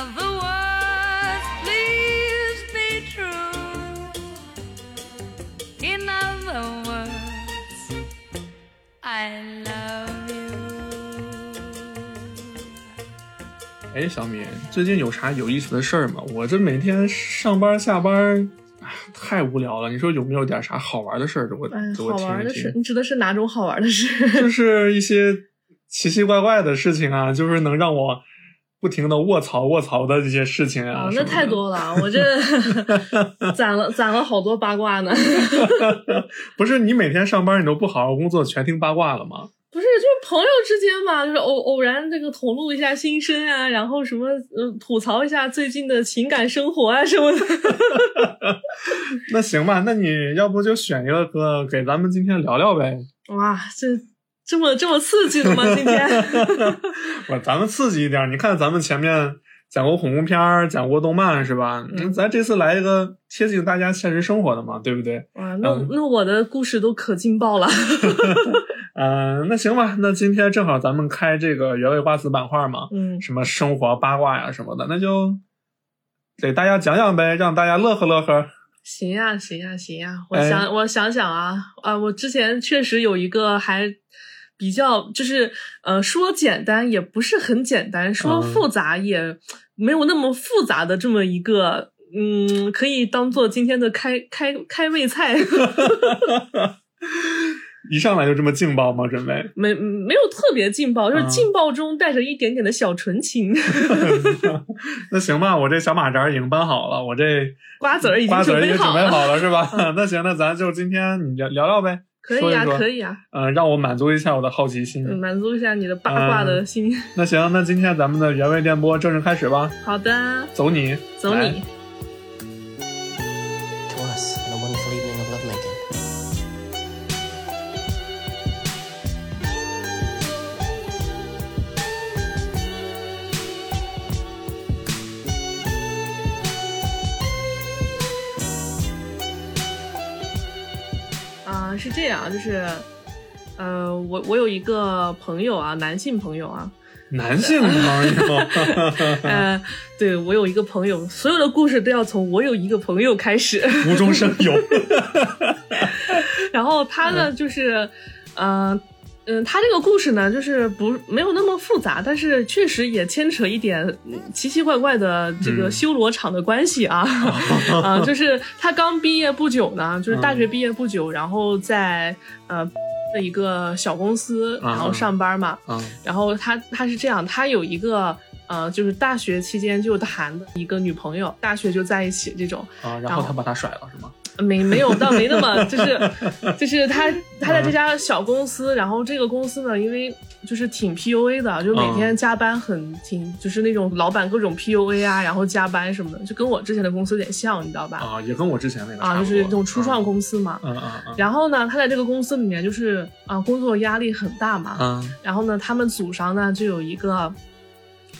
In other words, please be true. In other words, I love you. 哎，小米，最近有啥有意思的事儿吗？我这每天上班下班，哎，太无聊了。你说有没有点啥好玩的事儿？给我哎，给我听一好玩的事，听。你指的是哪种好玩的事？就是一些奇奇怪怪的事情啊，就是能让我不停的卧槽卧槽的这些事情啊。那太。多了，我这 攒了攒了好多八卦呢。不是你每天上班你都不好好工作，全听八卦了吗？不是，就是朋友之间嘛，就是偶偶然这个吐露一下心声啊，然后什么呃吐槽一下最近的情感生活啊什么的。那行吧，那你要不就选一个歌给咱们今天聊聊呗？哇，这这么这么刺激的吗？今天 我咱们刺激一点，你看咱们前面讲过恐怖片儿，讲过动漫是吧？嗯咱这次来一个贴近大家现实生活的嘛，对不对？哇，那嗯那我的故事都可劲爆了。嗯、那行吧，那今天正好咱们开这个原味瓜子板块嘛，嗯，什么生活八卦呀什么的，那就给大家讲讲呗，让大家乐呵乐呵。行呀，行呀，行呀，我哎想、我想想啊，啊，我之前确实有一个还比较，就是呃，说简单也不是很简单，说嗯复杂也没有那么复杂的这么一个，嗯，可以当做今天的开开开胃菜，一上来就这么劲爆吗？准备？没没有特别劲爆，就是嗯劲爆中带着一点点的小纯情，那行吧，我这小马扎已经搬好了，我这瓜子儿已经准备好了，好了是吧？那行，那咱就今天你聊聊聊呗，可以啊，可以啊，嗯、让我满足一下我的好奇心。嗯满足一下你的八卦的心。那行，那今天咱们的原味电波正式开始吧，好的，走你，走你。样，就是，呃，我我有一个朋友啊，男性朋友啊，男性朋友，呃，对我有一个朋友，所有的故事都要从我有一个朋友开始。无中生有。然后他呢，就是，嗯、嗯，他这个故事呢，就是不没有那么复杂，但是确实也牵扯一点嗯奇奇怪怪的这个嗯修罗场的关系啊，啊、就是他刚毕业不久呢，就是大学嗯毕业不久，然后在呃的一个小公司，然后嗯上班嘛，嗯然后他他是这样，他有一个呃，就是大学期间就谈的一个女朋友，大学就在一起这种，啊，然后他把他甩了是吗？没没有倒没那么，就是就是他他在这家小公司，然后这个公司呢，因为就是挺 PUA 的，就每天加班很挺，就是那种老板各种 PUA 啊，然后加班什么的，就跟我之前的公司有点像，你知道吧？啊，也跟我之前那个啊，就是那种初创公司嘛。嗯嗯嗯然后呢，他在这个公司里面就是啊，工作压力很大嘛。嗯然后呢，他们组上呢就有一个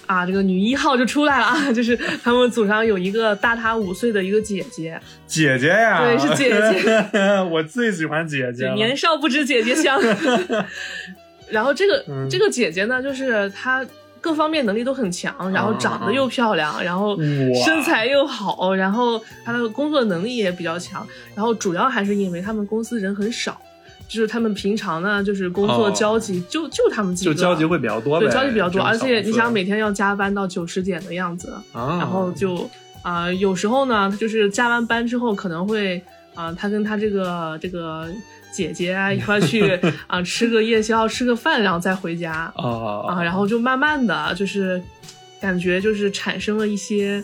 啊，这个女一号就出来了啊，就是他们组上有一个大她五岁的一个姐姐，姐姐呀，对是姐姐，我最喜欢姐姐。年少不知姐姐香。然后这个、嗯这个姐姐呢，就是她各方面能力都很强，然后长得又漂亮，然后身材又好，然后她的工作能力也比较强。然后主要还是因为他们公司人很少，就是他们平常呢就是工作哦交集、就就他们几个，就交集会比较多呗，对交集比较多，而且你想每天要加班到九十点的样子，啊，然后就啊、有时候呢，就是加完班之后可能会啊、他跟他这个这个姐姐啊一块去 啊、吃个夜宵，吃个饭，然后再回家啊啊，然后就慢慢的就是感觉就是产生了一些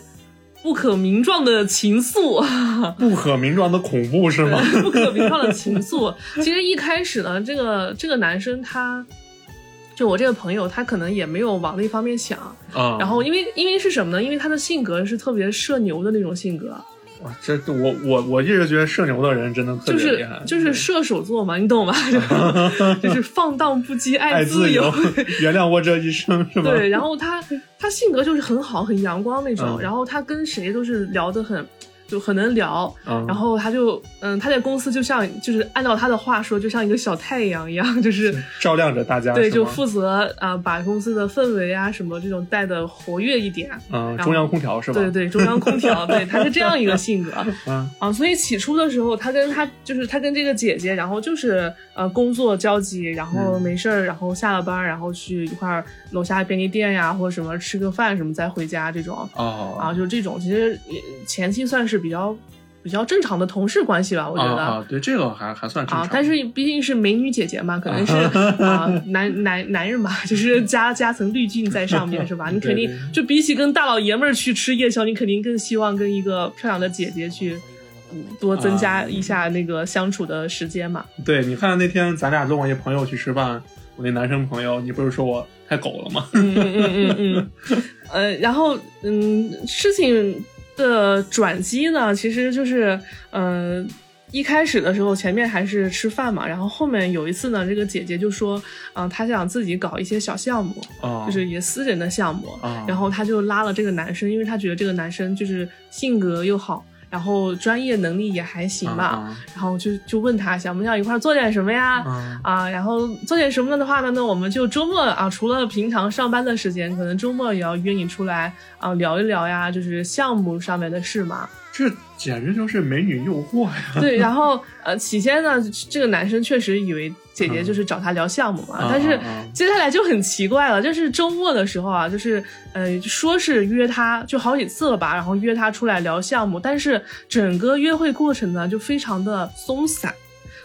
不可名状的情愫。不可名状的恐怖是吗？不可名状的情愫。其实一开始呢，这个这个男生他，就我这个朋友，他可能也没有往那方面想。啊，然后因为因为是什么呢？因为他的性格是特别社牛的那种性格，哇这我我我一直觉得社牛的人真的特就是别厉害，就是射手座嘛，你懂吧？就是放荡不羁，爱自由，原谅我这一生是吧？对，然后他他性格就是很好，很阳光那种，嗯然后他跟谁都是聊得很就很能聊。嗯然后他就嗯，他在公司就像就是按照他的话说，就像一个小太阳一样，就是照亮着大家，对，就负责啊、把公司的氛围啊什么这种带的活跃一点。嗯中央空调是吧？对对，中央空调，对，他是这样一个性格嗯啊，所以起初的时候，他跟他就是他跟这个姐姐，然后就是呃工作交集，然后嗯没事儿，然后下了班，然后去一块儿楼下便利店呀，或者什么吃个饭什么再回家这种哦啊，就这种，其实也前期算是比较比较正常的同事关系吧，我觉得。啊啊，对这个还还算正常，，啊但是毕竟是美女姐姐嘛，可能是 啊男男男人嘛，就是加加层滤镜在上面是吧？你肯定就比起跟大老爷们儿去吃夜宵，你肯定更希望跟一个漂亮的姐姐去。嗯多增加一下那个相处的时间嘛，对，你看那天咱俩跟我一朋友去吃饭，我那男生朋友，你不是说我太狗了吗？嗯嗯嗯嗯嗯，呃，然后嗯，事情的转机呢，其实就是嗯、呃一开始的时候，前面还是吃饭嘛，然后后面有一次呢，这个姐姐就说，嗯、她想自己搞一些小项目，哦，就是也私人的项目，啊然后她就拉了这个男生，因为她觉得这个男生就是性格又好，然后专业能力也还行嘛，啊然后就就问他想不想一块儿做点什么呀？啊啊，然后做点什么的话呢？那我们就周末啊，除了平常上班的时间，可能周末也要约你出来啊聊一聊呀，就是项目上面的事嘛。这简直就是美女诱惑呀！对，然后呃，起先呢，这个男生确实以为姐姐就是找他聊项目嘛，嗯但是接下来就很奇怪了，就是周末的时候啊，就是呃，说是约他，就好几次了吧，然后约他出来聊项目，但是整个约会过程呢，就非常的松散。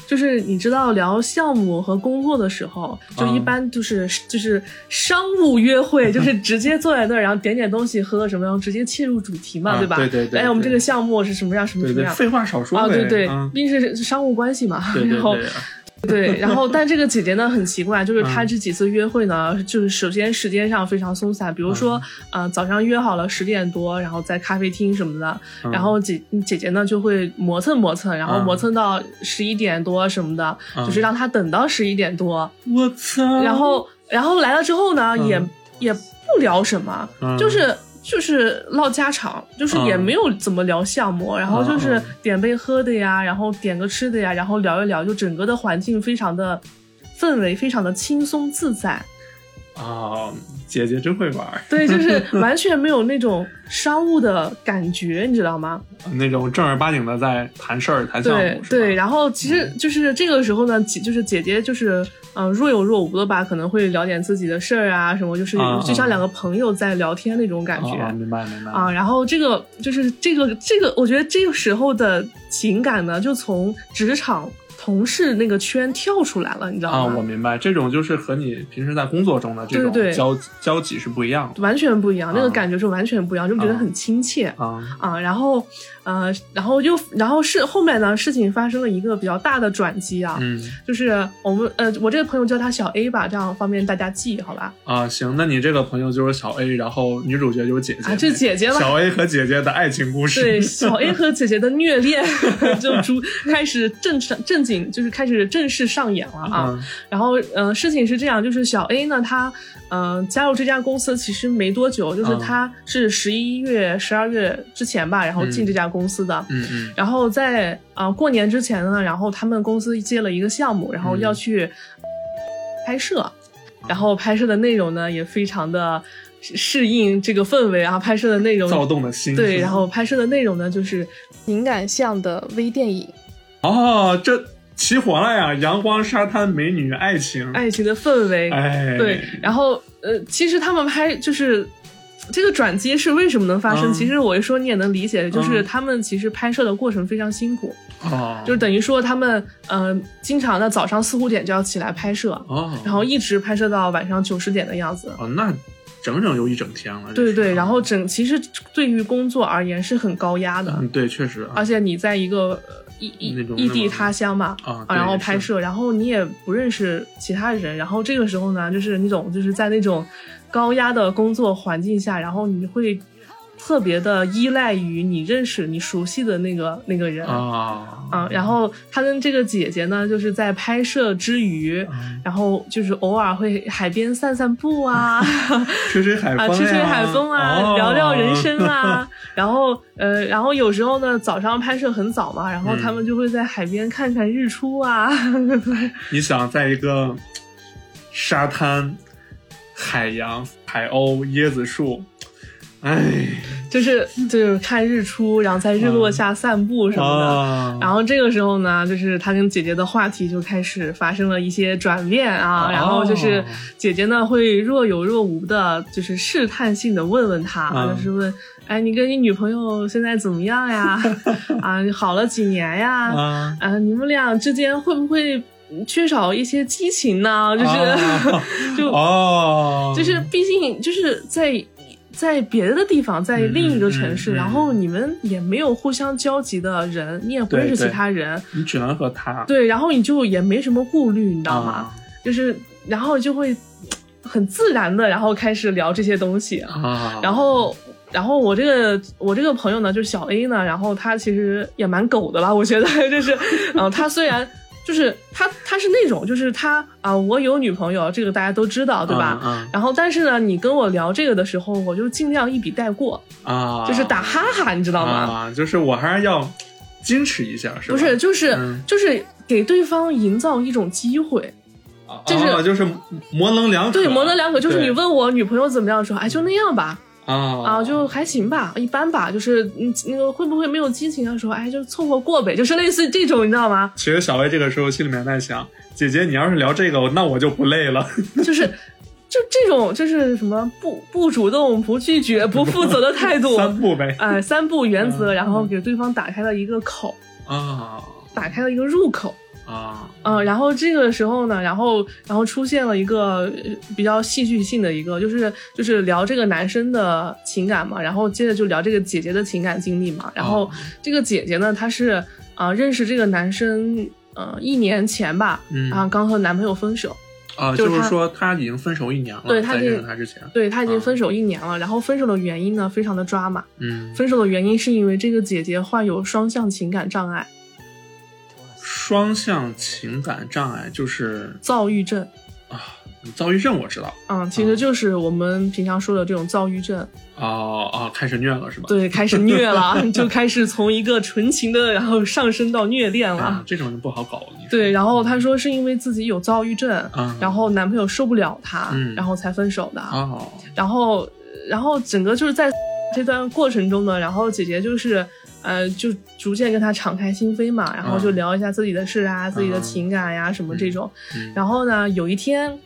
就是你知道聊项目和工作的时候，就一嗯般就是、就是商务约会，就是直接坐在那儿，然后点点东西，喝个什么，然后直接切入主题嘛，啊对吧？对对对哎，我们这个项目是什么样，什么对对，什么样？废话少说啊，对对，啊毕竟是商务关系嘛。对对然后对，然后 但这个姐姐呢很奇怪，就是她嗯。这几次约会呢，就是首先时间上非常松散，比如说，嗯。呃，早上约好了十点多，然后在咖啡厅什么的，嗯。然后姐姐姐呢就会磨蹭磨蹭，然后嗯。磨蹭到十一点多什么的，嗯。就是让她等到十一点多，我操！然后然后来了之后呢，嗯。也也不聊什么，嗯。就是。就是唠家常，就是也嗯。没有怎么聊项目，然后就是嗯。点杯喝的呀，然后点个吃的呀，然后聊一聊，就整个的环境非常的氛围非常的轻松自在，啊，姐姐真会玩儿，对，就是完全没有那种商务的感觉，你知道吗？那种正儿八经的在谈事儿、谈项目，对对，然后其实就是这个时候呢，姐就是姐姐就是嗯、若有若无的吧，可能会聊点自己的事儿啊什么，就是啊就像两个朋友在聊天那种感觉。啊，明白明白啊，然后这个就是这个这个，我觉得这个时候的情感呢，就从职场同事那个圈跳出来了，你知道吗？啊，吗？我明白，这种就是和你平时在工作中的这种交交集是不一样的。完全不一样，那个啊。感觉是完全不一样，就觉得啊。很亲切。啊。啊，然后，呃，然后又，然后是后面呢，事情发生了一个比较大的转机啊，嗯。就是我们，呃，我这个朋友叫他小 A 吧，这样方便大家记，好吧？啊，行，那你这个朋友就是小 A，然后女主角就是姐姐啊，这姐姐吧，小 A 和姐姐的爱情故事，对，小 A 和姐姐的虐恋 就逐开始正常正经，就是开始正式上演了啊。嗯。然后，呃，事情是这样，就是小 A 呢，他呃加入这家公司其实没多久，就是嗯。他是十一月、十二月之前吧，然后进嗯这家公司的。嗯嗯然后在呃过年之前呢，然后他们公司接了一个项目，然后嗯要去拍摄，然后拍摄的内容呢也非常的适适应这个氛围啊，拍摄的内容。躁动的心，对，然后拍摄的内容呢就是情感向的微电影，哦，这齐活了呀！阳光、沙滩、美女、爱情，爱情的氛围，哎，对，然后呃，其实他们拍就是。这个转机是为什么能发生？嗯其实我一说你也能理解，就是嗯他们其实拍摄的过程非常辛苦，哦，就是等于说他们呃经常的早上四五点就要起来拍摄，哦，然后一直拍摄到晚上九十点的样子。哦，那整整有一整天了，对对，然后整其实对于工作而言是很高压的，嗯，对，确实啊而且你在一个呃异异异地他乡嘛，啊然后拍摄，然后你也不认识其他人，然后这个时候呢，就是那种就是在那种高压的工作环境下，然后你会特别的依赖于你认识、你熟悉的那个那个人。啊。嗯，然后他跟这个姐姐呢，就是在拍摄之余，嗯。然后就是偶尔会海边散散步啊，吹吹海风啊，吹吹海风啊，哦。聊聊人生啊，然后呃，然后有时候呢，早上拍摄很早嘛，然后他们就会在海边看看日出啊。你想在一个沙滩、海洋、海鸥、椰子树，哎，就是就是看日出，然后在日落下散步什么的。啊，然后这个时候呢，就是他跟姐姐的话题就开始发生了一些转变啊，哦然后就是姐姐呢会若有若无的，就是试探性的问问他，啊就是问，哎，你跟你女朋友现在怎么样呀？啊，好了几年呀？啊，啊，你们俩之间会不会缺少一些激情呢？就是、啊 就哦，就是毕竟就是在在别的地方，在另一个城市，嗯嗯。嗯然后你们也没有互相交集的人，你也不对认识其他人，你只能和他，对，然后你就也没什么顾虑，你知道吗？啊。就是然后就会很自然的，然后开始聊这些东西，啊，然后。然后我这个我这个朋友呢，就是小 A 呢，然后他其实也蛮狗的吧，我觉得 就是，嗯、他虽然就是他他是那种就是他啊、我有女朋友，这个大家都知道，对吧？嗯然后但是呢，你跟我聊这个的时候，我就尽量一笔带过，啊，就是打哈哈，你知道吗？啊，就是我还是要矜持一下，是吧？不是，就是、嗯就是给对方营造一种机会，啊就是啊就是模棱两可，对，模棱两可。就是你问我女朋友怎么样的时候，哎，就那样吧，啊啊，就还行吧，一般吧，就是嗯，那个会不会没有激情的时候，哎，就凑合过呗，就是类似这种，你知道吗？其实小薇这个时候心里面在想，姐姐，你要是聊这个，那我就不累了。就是。就这种就是什么不不主动、不拒绝、不负责的态度，三步呗。哎、三步原则，嗯然后给对方打开了一个口，啊打开了一个入口。啊。嗯，然后这个时候呢，然后然后出现了一个呃比较戏剧性的一个，就是就是聊这个男生的情感嘛，然后接着就聊这个姐姐的情感经历嘛，然后哦。这个姐姐呢，她是啊、呃认识这个男生呃一年前吧，嗯。然后刚和男朋友分手，啊！就是他就是说他已经分手一年了，在认识他之前，对她已经啊。分手一年了，然后分手的原因呢非常的抓马，嗯，分手的原因是因为这个姐姐患有双向情感障碍，双向情感障碍就是躁郁症。啊，躁郁症我知道，嗯，其实就是我们平常说的这种躁郁症。哦哦，开始虐了是吧？对，开始虐了，就开始从一个纯情的，然后上升到虐恋了。啊，这种人不好搞。你说对，然后她说是因为自己有躁郁症，嗯然后男朋友受不了她，嗯然后才分手的。哦，然后，然后整个就是在这段过程中呢，然后姐姐就是。呃，就逐渐跟他敞开心扉嘛，然后就嗯聊一下自己的事啊，自己的嗯情感呀、什么这种。嗯然后呢，有一天，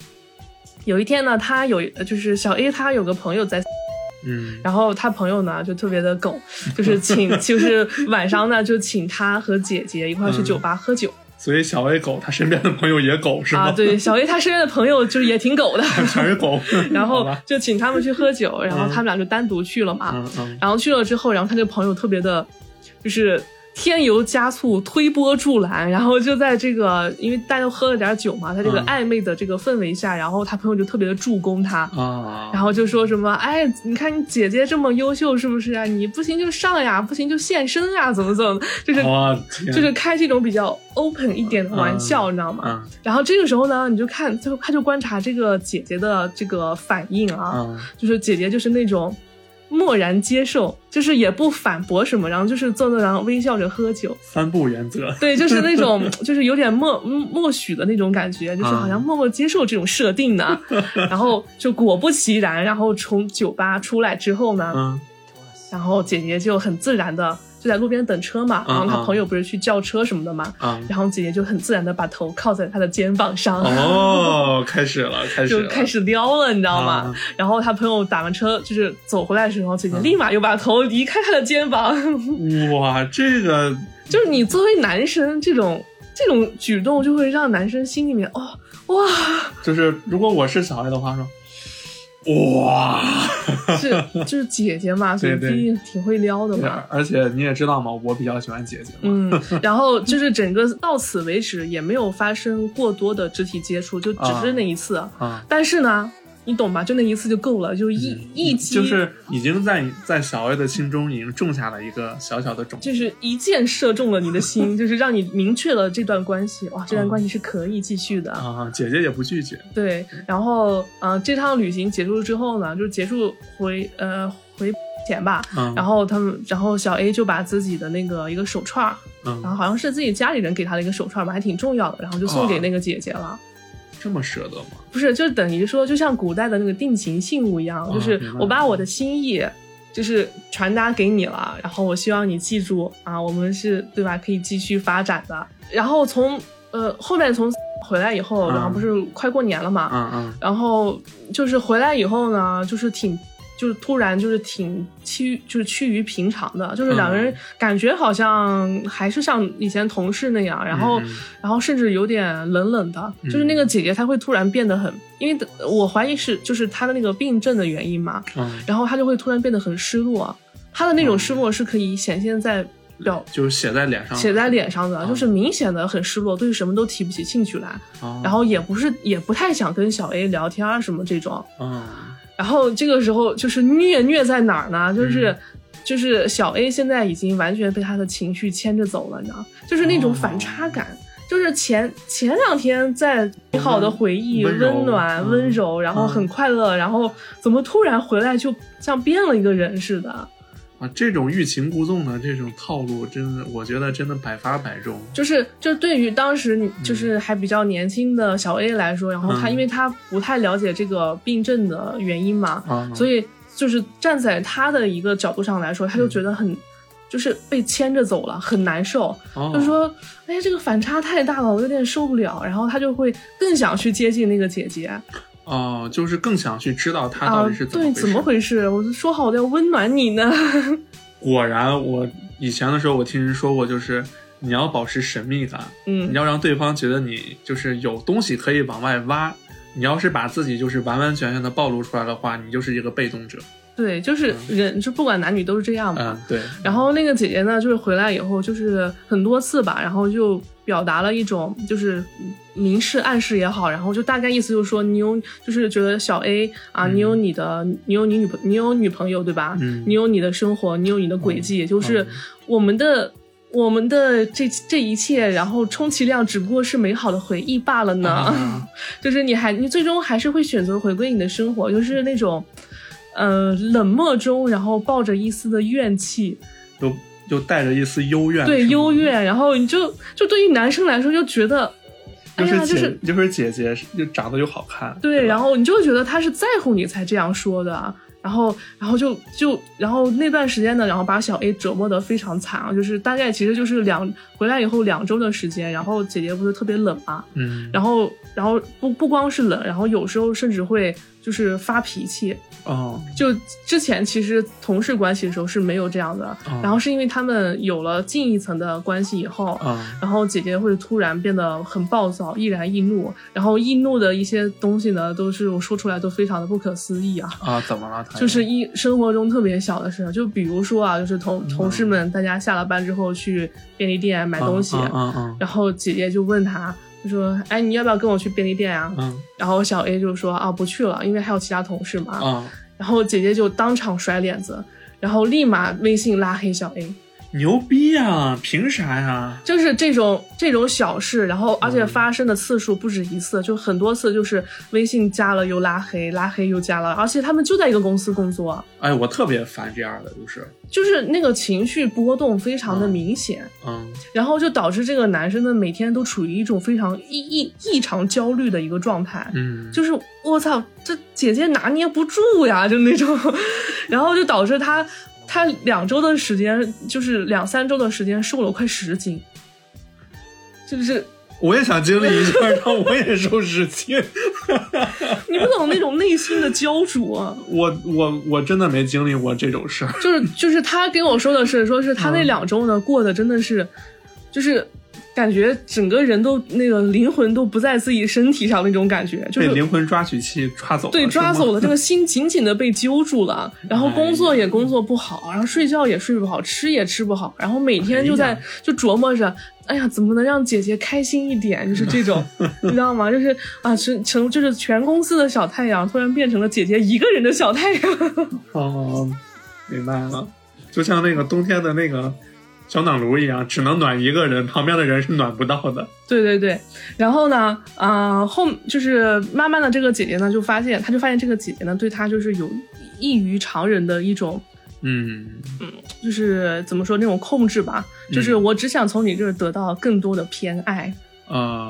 有一天呢，他有就是小 A，他有个朋友在嗯然后他朋友呢就特别的狗，就是请 就是晚上呢就请他和姐姐一块儿去酒吧喝酒、所以小 A 狗他身边的朋友也狗是吧？啊。对，小 A 他身边的朋友就是也挺狗的，全是狗。然后就请他们去喝酒，然后他们俩就单独去了嘛。嗯嗯然后去了之后，然后他这个朋友特别的，就是添油加醋、推波助澜，然后就在这个因为大家都喝了点酒嘛，在这个嗯暧昧的这个氛围下，然后他朋友就特别的助攻他。啊，然后就说什么，哎，你看你姐姐这么优秀，是不是啊？你不行就上呀，不行就现身啊，怎么怎么，就是、就是开这种比较 open 一点的玩笑，你知道吗？嗯然后这个时候呢，你就看，就他就观察这个姐姐的这个反应啊，嗯就是姐姐就是那种默然接受，就是也不反驳什么，然后就是坐那然后微笑着喝酒，三不原则。对，就是那种 就是有点默默许的那种感觉，就是好像默默接受这种设定呢。然后就果不其然，然后从酒吧出来之后呢，嗯然后姐姐就很自然的就在路边等车嘛，然后她嗯朋友不是去叫车什么的嘛，啊然后姐姐就很自然的把头靠在他的肩膀上。哦，开始了，开始就，开始撩了，你知道吗？啊然后他朋友打完车，就是走回来的时候，姐姐嗯立马又把头离开他的肩膀。哇，这个 就是你作为男生，这种这种举动就会让男生心里面哦哇，就是如果我是小孩的话说，哇，是就是姐姐嘛，所以毕竟挺会撩的嘛。而且你也知道嘛，我比较喜欢姐姐嘛，嗯，然后就是整个到此为止也没有发生过多的肢体接触，就只是那一次。啊，但是呢，你懂吧？就那一次就够了，就一、嗯一击，就是已经在你在小 A 的心中已经种下了一个小小的种子，就是一箭射中了你的心，就是让你明确了这段关系，哇，这段嗯。关系是可以继续的。啊，姐姐也不拒绝，对，然后嗯、呃这趟旅行结束之后呢，就结束回呃回钱吧，嗯，然后他们，然后小 A 就把自己的那个一个手串儿，然后嗯，好像是自己家里人给他的一个手串儿吧，还挺重要的，然后就送给那个姐姐了。这么舍得吗？不是，就等于说，就像古代的那个定情信物一样，哦就是我把我的心意就是传达给你了，然后我希望你记住啊，我们是对吧？可以继续发展的。然后从呃后面从回来以后，嗯然后不是快过年了嘛，嗯嗯然后就是回来以后呢，就是挺。就是突然就是挺趋就是趋于平常的，就是两个人嗯感觉好像还是像以前同事那样，然后、然后甚至有点冷冷的，就是那个姐姐她会突然变得很，因为我怀疑是就是她的那个病症的原因嘛，嗯，然后她就会突然变得很失落，她的那种失落是可以显现在表。就是写在脸上，写在脸上的，嗯就是明显的很失落，对什么都提不起兴趣来，哦，然后也不是也不太想跟小 A 聊天啊什么这种，嗯然后这个时候就是虐虐在哪儿呢？就是、嗯就是小 A 现在已经完全被他的情绪牵着走了，你知道，就是那种哦反差感。就是前前两天在美好的回忆、温温暖、嗯温柔，然后很快乐，然后怎么突然回来就像变了一个人似的？啊，这种欲擒故纵的这种套路，真的，我觉得真的百发百中。就是就对于当时你就是还比较年轻的小 A 来说，然后他嗯因为他不太了解这个病症的原因嘛，啊，所以就是站在他的一个角度上来说，他就觉得很，就是被牵着走了，很难受。哦就说，哎，这个反差太大了，我有点受不了。然后他就会更想去接近那个姐姐哦，就是更想去知道他啊到底是，怎么对，回事。怎么回事？我就说好的要温暖你呢。果然，我以前的时候我听人说过，就是你要保持神秘感，嗯你，要让对方觉得你就是有东西可以往外挖。你要是把自己就是完完全全的暴露出来的话，你就是一个被动者。对，就是人，就不管男女都是这样嘛。嗯，对。然后那个姐姐呢，就是回来以后，就是很多次吧，然后就表达了一种就是明示暗示也好，然后就大概意思就是说，你有就是觉得小 A 啊，嗯你有你的，你有你女朋，你有女朋友对吧？嗯你有你的生活，你有你的轨迹，就是嗯我们的。我们的这这一切，然后充其量只不过是美好的回忆罢了呢。啊 就是你还你最终还是会选择回归你的生活，就是那种，呃，冷漠中，然后抱着一丝的怨气，又又带着一丝幽怨，对幽怨，然后你就就对于男生来说就觉得，哎呀，就是姐就是就是姐姐又长得又好看，对，吧然后你就会觉得他是在乎你才这样说的。然后，然后就就，然后那段时间呢，然后把小 A 折磨的非常惨啊，就是大概其实就是两回来以后两周的时间，然后姐姐不是特别冷嘛，嗯，然后，然后不不光是冷，然后有时候甚至会就是发脾气，哦，就之前其实同事关系的时候是没有这样的，哦。然后是因为他们有了近一层的关系以后，啊然后姐姐会突然变得很暴躁，易燃易怒，然后易怒的一些东西呢，都是我说出来都非常的不可思议啊。啊，怎么了？就是一生活中特别小的事，就比如说啊，就是同嗯。同事们大家下了班之后去便利店买东西，嗯嗯嗯。然后姐姐就问他，就说：“哎，你要不要跟我去便利店啊？”嗯然后小 A 就说：“啊，不去了，因为还有其他同事嘛。啊，然后姐姐就当场甩脸子，然后立马微信拉黑小 A，牛逼呀！凭啥呀？就是这种这种小事，然后而且嗯发生的次数不止一次，就很多次，就是微信加了又拉黑，拉黑又加了，而且他们就在一个公司工作，哎，我特别烦这样的，就是。就是那个情绪波动非常的嗯明显，嗯。然后就导致这个男生呢每天都处于一种非常异异异常焦虑的一个状态，嗯，就是我操，这姐姐拿捏不住呀，就那种，然后就导致他他两周的时间，就是两三周的时间瘦了快十斤，就是我也想经历一下，让我也瘦十斤。你不懂那种内心的焦灼、啊。我我我真的没经历过这种事儿。就是就是他跟我说的是，说是他那嗯两周呢、过得真的是，就是感觉整个人都那个灵魂都不在自己身体上那种感觉，就是被灵魂抓取器抓走了，对，抓走了，这个 心紧紧的被揪住了，然后工作也工作不好，然后睡觉也睡不好，吃也吃不好，然后每天就在、哎就琢磨着，哎呀，怎么能让姐姐开心一点？就是这种，你知道吗？就是啊，成成就是全公司的小太阳，突然变成了姐姐一个人的小太阳。哦，明白了，就像那个冬天的那个小暖炉一样，只能暖一个人，旁边的人是暖不到的。对对对，然后呢，啊、后就是慢慢的这个姐姐呢，就发现，她就发现这个姐姐呢，对她就是有异于常人的一种嗯。嗯就是怎么说那种控制吧，就是我只想从你这儿得到更多的偏爱，啊、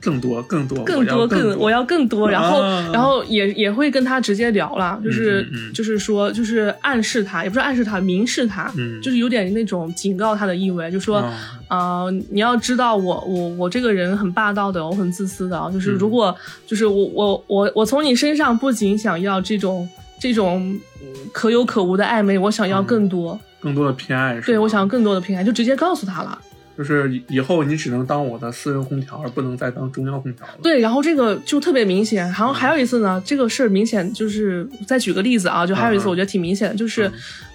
更多更多更多更我要更多，然后、啊。然后也也会跟他直接聊了，就是、嗯嗯嗯。就是说就是暗示他，也不是暗示他，明示他，嗯。就是有点那种警告他的意味，就说。啊。呃，你要知道我我我这个人很霸道的，我很自私的啊，就是嗯。如果、就是我我我我从你身上不仅想要这种这种嗯可有可无的暧昧，我想要更多，更多的偏爱是对我想要更多的偏爱，就直接告诉他了。就是以以后你只能当我的私人空调，而不能再当中央空调了。对，然后这个就特别明显。然后还有一次呢，这个事儿明显就是再举个例子啊，就还有一次嗯嗯我觉得挺明显的，就是，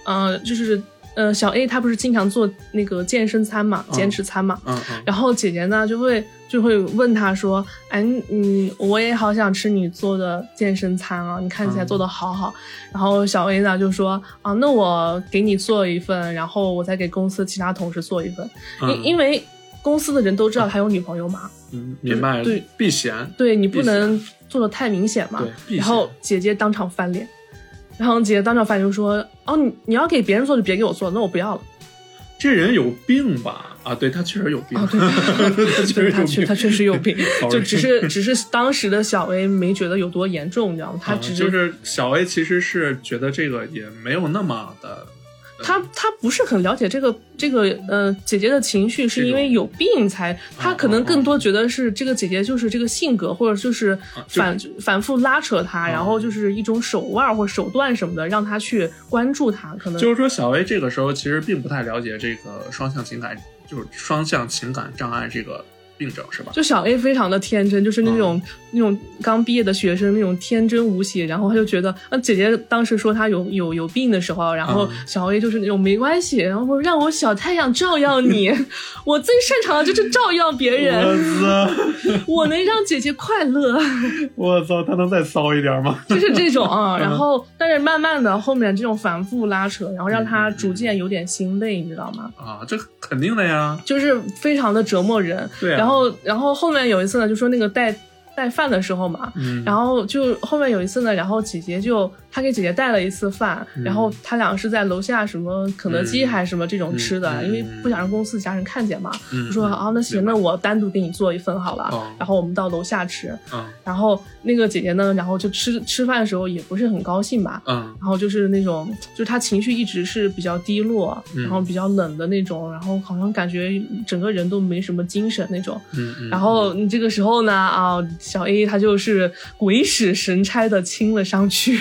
呃，就是呃，小 A 她不是经常做那个健身餐嘛，减脂餐嘛，嗯嗯然后姐姐呢就会就会问她说：“哎，你，我也好想吃你做的健身餐啊，你看起来做的好好。然后小 A 呢就说：“啊，那我给你做一份，然后我再给公司其他同事做一份，嗯因因为公司的人都知道他有女朋友嘛，嗯，明白了，对避嫌。对你不能做的太明显嘛。对然后姐姐当场翻脸，然后姐姐当场翻脸就说：“哦，你你要给别人做就别给我做，那我不要了。”这人有病吧？啊，对他确实有病，啊，对，他确实有病，他确他确实有病 就只是只是当时的小 A 没觉得有多严重，你知道吗？他啊只是、就是小 A 其实是觉得这个也没有那么的，他他不是很了解这个这个呃姐姐的情绪，是因为有病才，他可能更多觉得是这个姐姐就是这个性格，或者就是就反、反复拉扯他，然后就是一种手腕或手段什么的，让他去关注他，可能。就是说小薇这个时候其实并不太了解这个双向情感，就是双向情感障碍这个病症是吧？就小 A 非常的天真，就是那种、那种刚毕业的学生那种天真无邪，然后他就觉得，啊，姐姐当时说他有有有病的时候，然后嗯小 A 就是那种没关系，然后让我小太阳照耀你，我最擅长的就是照耀别人，操！我能让姐姐快乐，我操，他能再骚一点吗？就是这种啊。然后，但是慢慢的后面这种反复拉扯，然后让他逐渐有点心累，你知道吗？啊，这肯定的呀。就是非常的折磨人。对啊然后，然后后面有一次呢，就说那个带带饭的时候嘛，嗯，然后就后面有一次呢，然后姐姐就她给姐姐带了一次饭，嗯。然后他俩是在楼下什么肯德基嗯。还是什么这种吃的，因为不想让公司其他人看见嘛，嗯就说啊那行，那我单独给你做一份好了，哦。然后我们到楼下吃，嗯。然后那个姐姐呢，然后就吃吃饭的时候也不是很高兴吧，嗯。然后就是那种，就是她情绪一直是比较低落，嗯。然后比较冷的那种，然后好像感觉整个人都没什么精神那种。然后你这个时候呢，啊，小 A 他就是鬼使神差的亲了上去，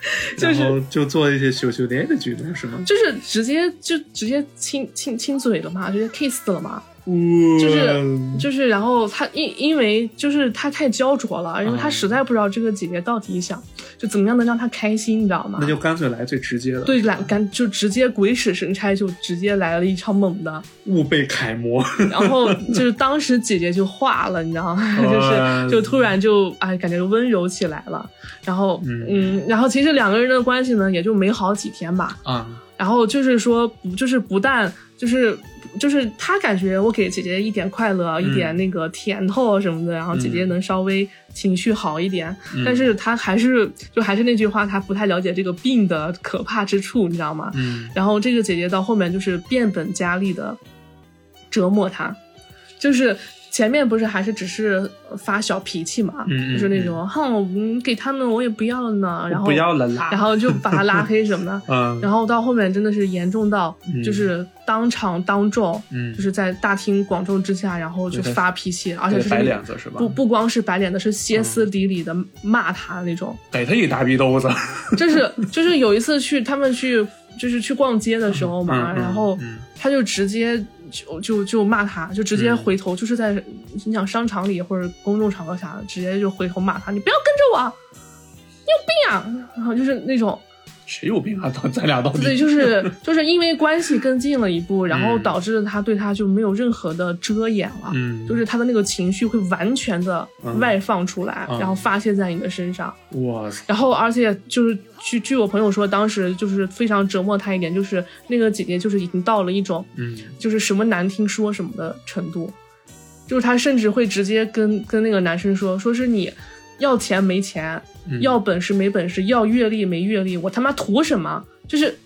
就是就做一些羞羞脸的举动是吗？就是直接就直接亲亲亲嘴了嘛，直接 kiss 了嘛，就就是就是，然后他因因为就是他太焦灼了，因为他嗯实在不知道这个姐姐到底想就怎么样能让他开心，你知道吗？那就干脆来最直接的，对，来干就直接鬼使神差，就直接来了一场猛的，勿被楷模。然后就是当时姐姐就化了，你知道吗？就是就突然就哎，感觉温柔起来了。然后嗯嗯，然后其实两个人的关系呢，也就没好几天吧。啊，然后就是说，不就是不但就是就是他感觉我给姐姐一点快乐，一点那个甜头什么的，然后姐姐能稍微情绪好一点，嗯。但是他还是就还是那句话，他不太了解这个病的可怕之处，你知道吗？嗯？然后这个姐姐到后面就是变本加厉的折磨他，就是前面不是还是只是发小脾气嘛，就是那种哼，嗯给他们我也不要了呢，然后不要了啦，然后就把他拉黑什么的。嗯，然后到后面真的是严重到，嗯就是当场当众，嗯就是在大庭广众之下，然后就发脾气，而且是白脸子是吧？不不光是白脸子，是歇斯底里的骂他那种。给他一大逼兜子。就是就是有一次去他们去就是去逛街的时候嘛，然后嗯他就直接就就就骂他，就直接嗯回头，就是在你想商场里或者公众场合啥的，直接就回头骂他，你不要跟着我，你有病啊！然后就是那种。谁有病啊？咱 咱俩到底？对，就是就是因为关系更近了一步，然后嗯导致他对他就没有任何的遮掩了，嗯就是他的那个情绪会完全的嗯外放出来，嗯然后发泄在你的身上。哇塞，然后而且就是据据我朋友说，当时就是非常折磨他一点，就是那个姐姐就是已经到了一种嗯就是什么难听说什么的程度，就是他甚至会直接跟跟那个男生说，说是你要钱没钱，嗯要本事没本事，要阅历没阅历，我他妈图什么？就是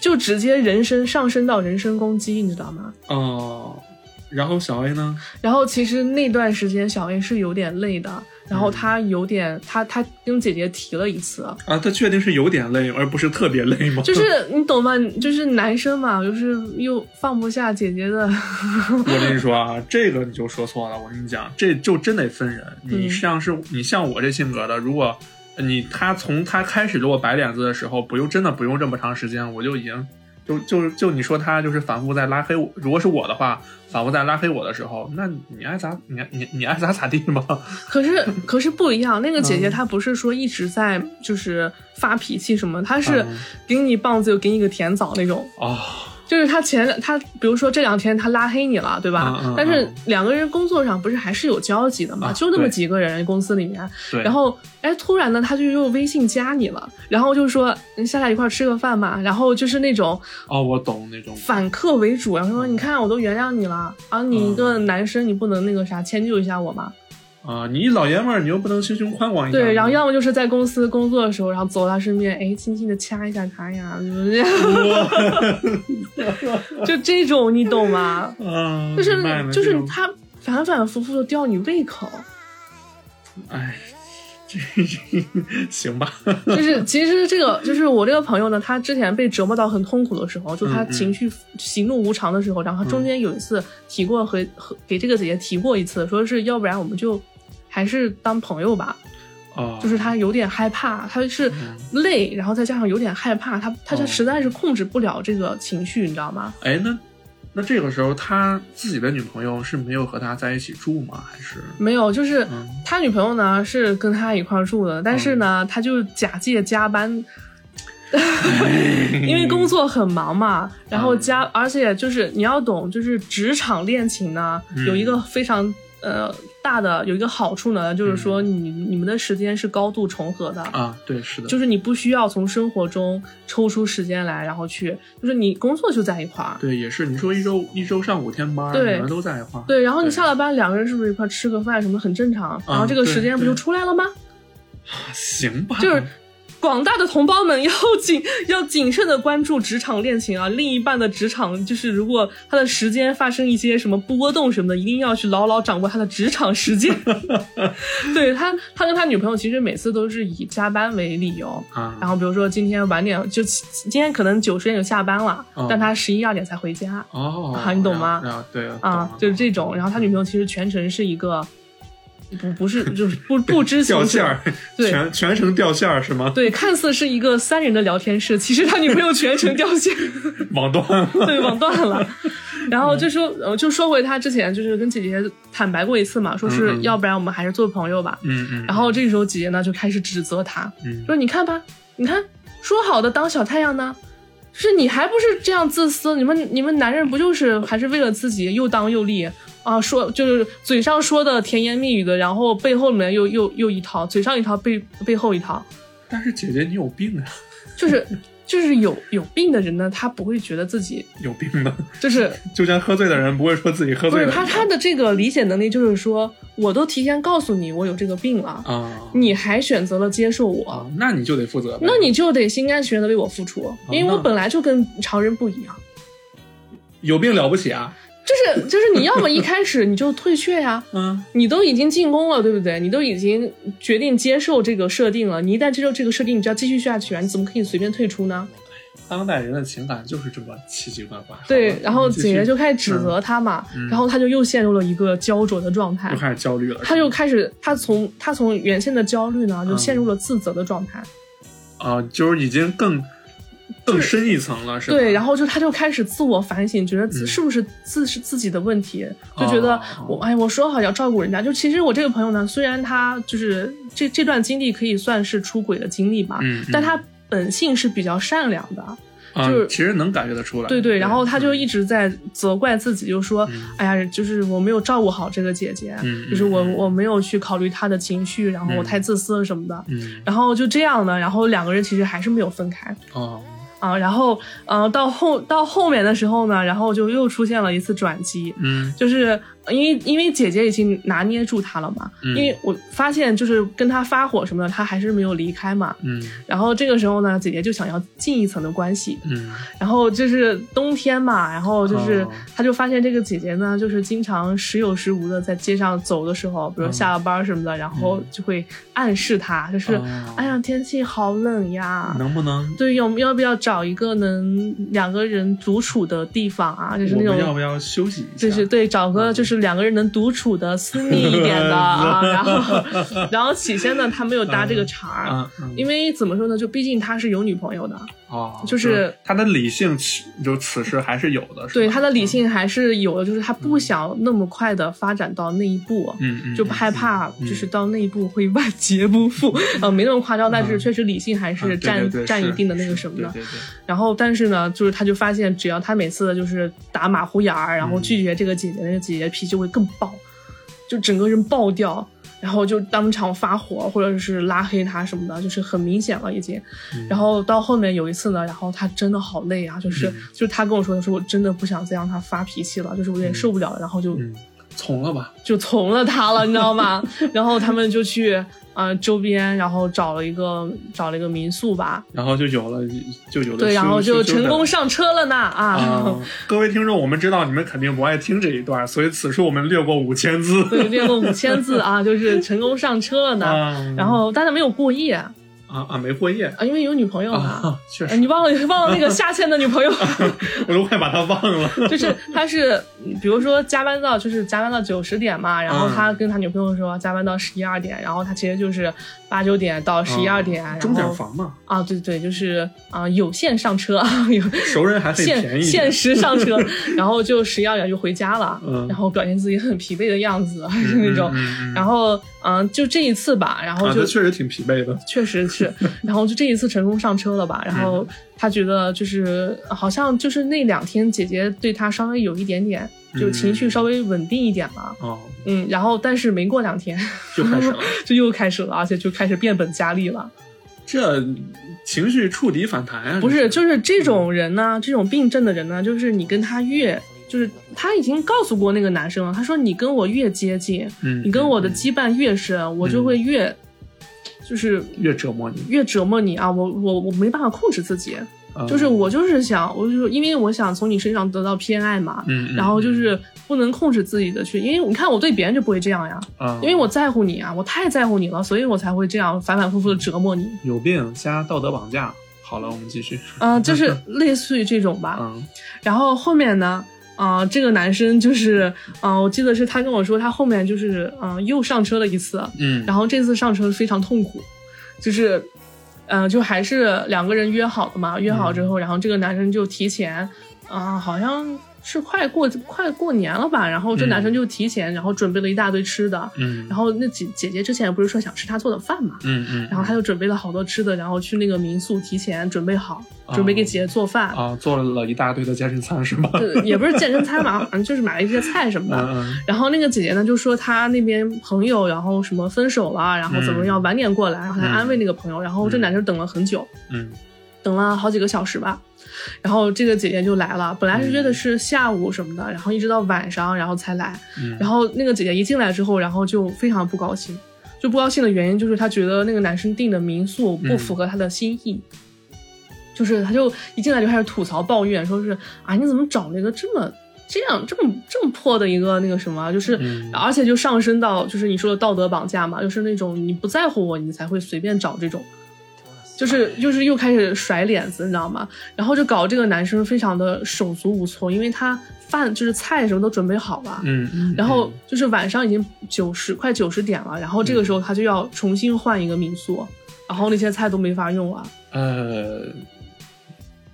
就直接人身上升到人身攻击，你知道吗？哦，然后小 A 呢？然后其实那段时间小 A 是有点累的，然后他有点他他跟姐姐提了一次，啊，他确定是有点累，而不是特别累吗？就是 你懂吗？就是男生嘛，就是又放不下姐姐的，我跟你说啊，这个你就说错了。我跟你讲，这就真得分人。你嗯像是你像我这性格的，如果你他从他开始给我摆脸子的时候，不用真的不用这么长时间，我就已经就就就你说他就是反复在拉黑我。如果是我的话，反复在拉黑我的时候，那你爱咋你你你爱咋咋地吗。可是可是不一样，那个姐姐嗯她不是说一直在就是发脾气什么，她是嗯给你棒子又给你个甜枣那种。哦，就是他前他，比如说这两天他拉黑你了，对吧？嗯嗯但是嗯两个人工作上不是还是有交集的嘛？啊就那么几个人公司里面，对，然后哎，突然呢，他就用微信加你了，然后就说你下来一块吃个饭嘛，然后就是那种哦，我懂那种。反客为主，然后说你看我都原谅你了啊，你一个男生你不能那个啥迁就一下我吗？啊，你一老爷们儿，你又不能心胸宽广一点？对，然后要么就是在公司工作的时候，然后走到他身边，哎，轻轻的掐一下他呀，就这种你懂吗？啊，就是就是他反反复复的吊你胃口，哎，这 行吧。就是其实这个就是我这个朋友呢，他之前被折磨到很痛苦的时候，就他情绪喜怒无常的时候，然后他中间有一次提过和和给这个姐姐提过一次，说是要不然我们就还是当朋友吧。哦，就是他有点害怕，他是嗯累，然后再加上有点害怕，他他就哦实在是控制不了这个情绪，你知道吗？哎，那那这个时候他自己的女朋友是没有和他在一起住吗？还是没有，就是嗯他女朋友呢是跟他一块儿住的，但是呢，他就假借加班，因为工作很忙嘛，然后加，而且就是你要懂，就是职场恋情呢，嗯有一个非常呃大的有一个好处呢，就是说你你们的时间是高度重合的。啊？对，是的，就是你不需要从生活中抽出时间来，然后去，就是你工作就在一块儿，对，也是。你说一周一周上五天班，对你们都在一块儿，对，然后你下了班，两个人是不是一块儿吃个饭什么很正常？然后这个时间不就出来了吗？啊行吧，就是广大的同胞们要谨要谨慎的关注职场恋情啊，另一半的职场就是如果他的时间发生一些什么波动什么的，一定要去牢牢掌握他的职场时间。对他，他跟他女朋友其实每次都是以加班为理由。啊，然后比如说今天晚点，就今天可能九十点就下班了，哦但他十一二点才回家哦，啊你懂吗啊对懂啊，就是这种。然后他女朋友其实全程是一个不不是就是不不知情掉线儿，对全全程掉线儿是吗？对，看似是一个三人的聊天室，其实他女朋友全程掉线，网断了，对，网断了。然后就说，呃，就说回他之前就是跟姐姐坦白过一次嘛，说是要不然我们还是做朋友吧。嗯嗯，然后这个时候姐姐呢就开始指责他，嗯说你看吧，你看说好的当小太阳呢，是你还不是这样自私？你们你们男人不就是还是为了自己又当又立啊？说就是嘴上说的甜言蜜语的，然后背后里面又又又一套，嘴上一套，背背后一套，但是姐姐你有病啊，就是就是有有病的人呢，他不会觉得自己有病的，就是就像喝醉的人不会说自己喝醉了不是，他他的这个理解能力，就是说我都提前告诉你我有这个病了，啊你还选择了接受我。啊，那你就得负责，那你就得心甘情愿的为我付出，因为我本来就跟常人不一样。有病了不起啊？就是就是你要么一开始你就退却呀，嗯，你都已经进攻了，对不对？你都已经决定接受这个设定了，你一旦接受这个设定，你就要继续下去啊！你怎么可以随便退出呢？当代人的情感就是这么奇奇怪怪。对然后姐姐就开始指责他嘛，嗯然后他就又陷入了一个焦灼的状态又，开始焦虑了，他就开始他从他从原先的焦虑呢，就嗯陷入了自责的状态。啊，就是已经更更深一层了，是吧？对，然后就他就开始自我反省，觉得自嗯。是不是自是自己的问题，就觉得哦我哎，我说好要照顾人家，就其实我这个朋友呢，虽然他就是这这段经历可以算是出轨的经历吧，但他本性是比较善良的，啊就是其实能感觉得出来。对对，然后他就一直直在责怪自己，就说，嗯。哎呀，就是我没有照顾好这个姐姐，就是我嗯。我没有去考虑她的情绪，然后我嗯。太自私了什么的，嗯。然后就这样呢，然后两个人其实还是没有分开。哦啊，然后，嗯、到后到后面的时候呢，然后就又出现了一次转机，嗯。就是，因为因为姐姐已经拿捏住他了嘛，嗯因为我发现就是跟他发火什么的，他还是没有离开嘛。嗯然后这个时候呢，姐姐就想要进一层的关系，嗯然后就是冬天嘛，然后就是哦他就发现这个姐姐呢，就是经常时有时无的在街上走的时候，比如下了班什么的，然后就会暗示他，就是、哦哎呀天气好冷呀。能不能对，要要不要找一个能两个人独处的地方啊？就是那种要不要休息一下？就是对，找个就是两个人能独处的、私密一点的啊。然后，然后起先呢，他没有搭这个茬儿，嗯嗯因为怎么说呢，就毕竟他是有女朋友的，哦，就是他的理性其，就此时还是有的，对他的理，性还是有的，就是他不想那么快的发展到那一步。嗯嗯，就害怕，就是到那一步会万劫不复，呃，没那么夸张，但是确实理性还嗯是占、占一定的那个什么的。对对。对，然后，但是呢，就是他就发现，只要他每次就是打马虎眼儿，然后拒绝这个姐姐，那个姐姐脾气会更爆，就整个人爆掉，然后就当场发火，或者是拉黑他什么的，就是很明显了已经。然后到后面有一次呢，然后他真的好累啊，就是、嗯就是他跟我说的，说我真的不想再让他发脾气了，就是我有点受不了了，然后就、嗯，从了吧，就从了他了，你知道吗？然后他们就去呃周边，然后找了一个找了一个民宿吧，然后就有了，就有了对，然后就成功上车了呢啊。啊！各位听众，我们知道你们肯定不爱听这一段，所以此处我们略过五千字。对，略过五千字啊，就是成功上车了呢。啊然后但是没有过夜啊，啊啊，没过夜啊因为有女朋友嘛。啊，确哎，实，你忘了 忘了那个下线的女朋友，我都快把她忘了。就是他是，嗯比如说加班到就是加班到九十点嘛，然后嗯他跟他女朋友说加班到十一二点，然后他其实就是八九点到十一二点，然钟点后房嘛，啊对对，就是啊、有限上车，有熟人还可以便限宜限时上车，然后就十一二点就回家了，嗯然后表现自己很疲惫的样子，还是那种，然后嗯、就这一次吧，然后啊，就、他确实挺疲惫的。确实是，然后就这一次成功上车了吧，然后嗯他觉得就是好像就是那两天姐姐对他稍微有一点点，就情绪稍微稳定一点了，哦，嗯，然后但是没过两天就开始了，就又开始了，而且就开始变本加厉了。这情绪触底反弹啊！不是，就是这种人呢，这种病症的人呢，就是你跟他越，就是他已经告诉过那个男生了，他说你跟我越接近，嗯，你跟我的嗯羁绊越深，我就会越，就是越折磨你，越折磨你啊！我我我没办法控制自己，啊就是我就是想，我就是因为我想从你身上得到偏爱嘛，嗯，嗯然后就是不能控制自己的去，因为你看我对别人就不会这样呀，啊，因为我在乎你啊，我太在乎你了，所以我才会这样反反复复的折磨你，有病加道德绑架。好了，我们继续。嗯、就是 类似于这种吧。嗯然后后面呢，啊、这个男生就是，啊、我记得是他跟我说，他后面就是，嗯、又上车了一次，嗯，然后这次上车非常痛苦，就是，嗯，就还是两个人约好了嘛，约好之后，然后这个男生就提前，啊、好像是快过快过年了吧，然后这嗯男生就提前，然后准备了一大堆吃的，嗯，然后那姐姐姐之前不是说想吃他做的饭嘛，嗯嗯，然后他就准备了好多吃的，然后去那个民宿提前准备好，准备给姐姐做饭。啊做了一大堆的健身餐是吗？对也不是健身餐嘛，反正就是买了一些菜什么的。嗯然后那个姐姐呢就说她那边朋友，然后什么分手了，然后怎么要晚点过来，然后还安慰那个朋友。然后这男生等了很久，嗯等了好几个小时吧。然后这个姐姐就来了，本来是约的是下午什么的，然后一直到晚上，然后才来。嗯，然后那个姐姐一进来之后，然后就非常不高兴，就不高兴的原因就是她觉得那个男生订的民宿不符合她的心意，就是她就一进来就开始吐槽抱怨，说是啊你怎么找了一个这么这样这么这么破的一个那个什么，就是、嗯而且就上升到就是你说的道德绑架嘛，就是那种你不在乎我，你才会随便找这种。就是就是又开始甩脸子，你知道吗？然后就搞这个男生非常的手足无措，因为他饭就是菜什么都准备好了，嗯嗯，然后就是晚上已经九十快九十点了，然后这个时候他就要重新换一个民宿，然后那些菜都没法用了。呃，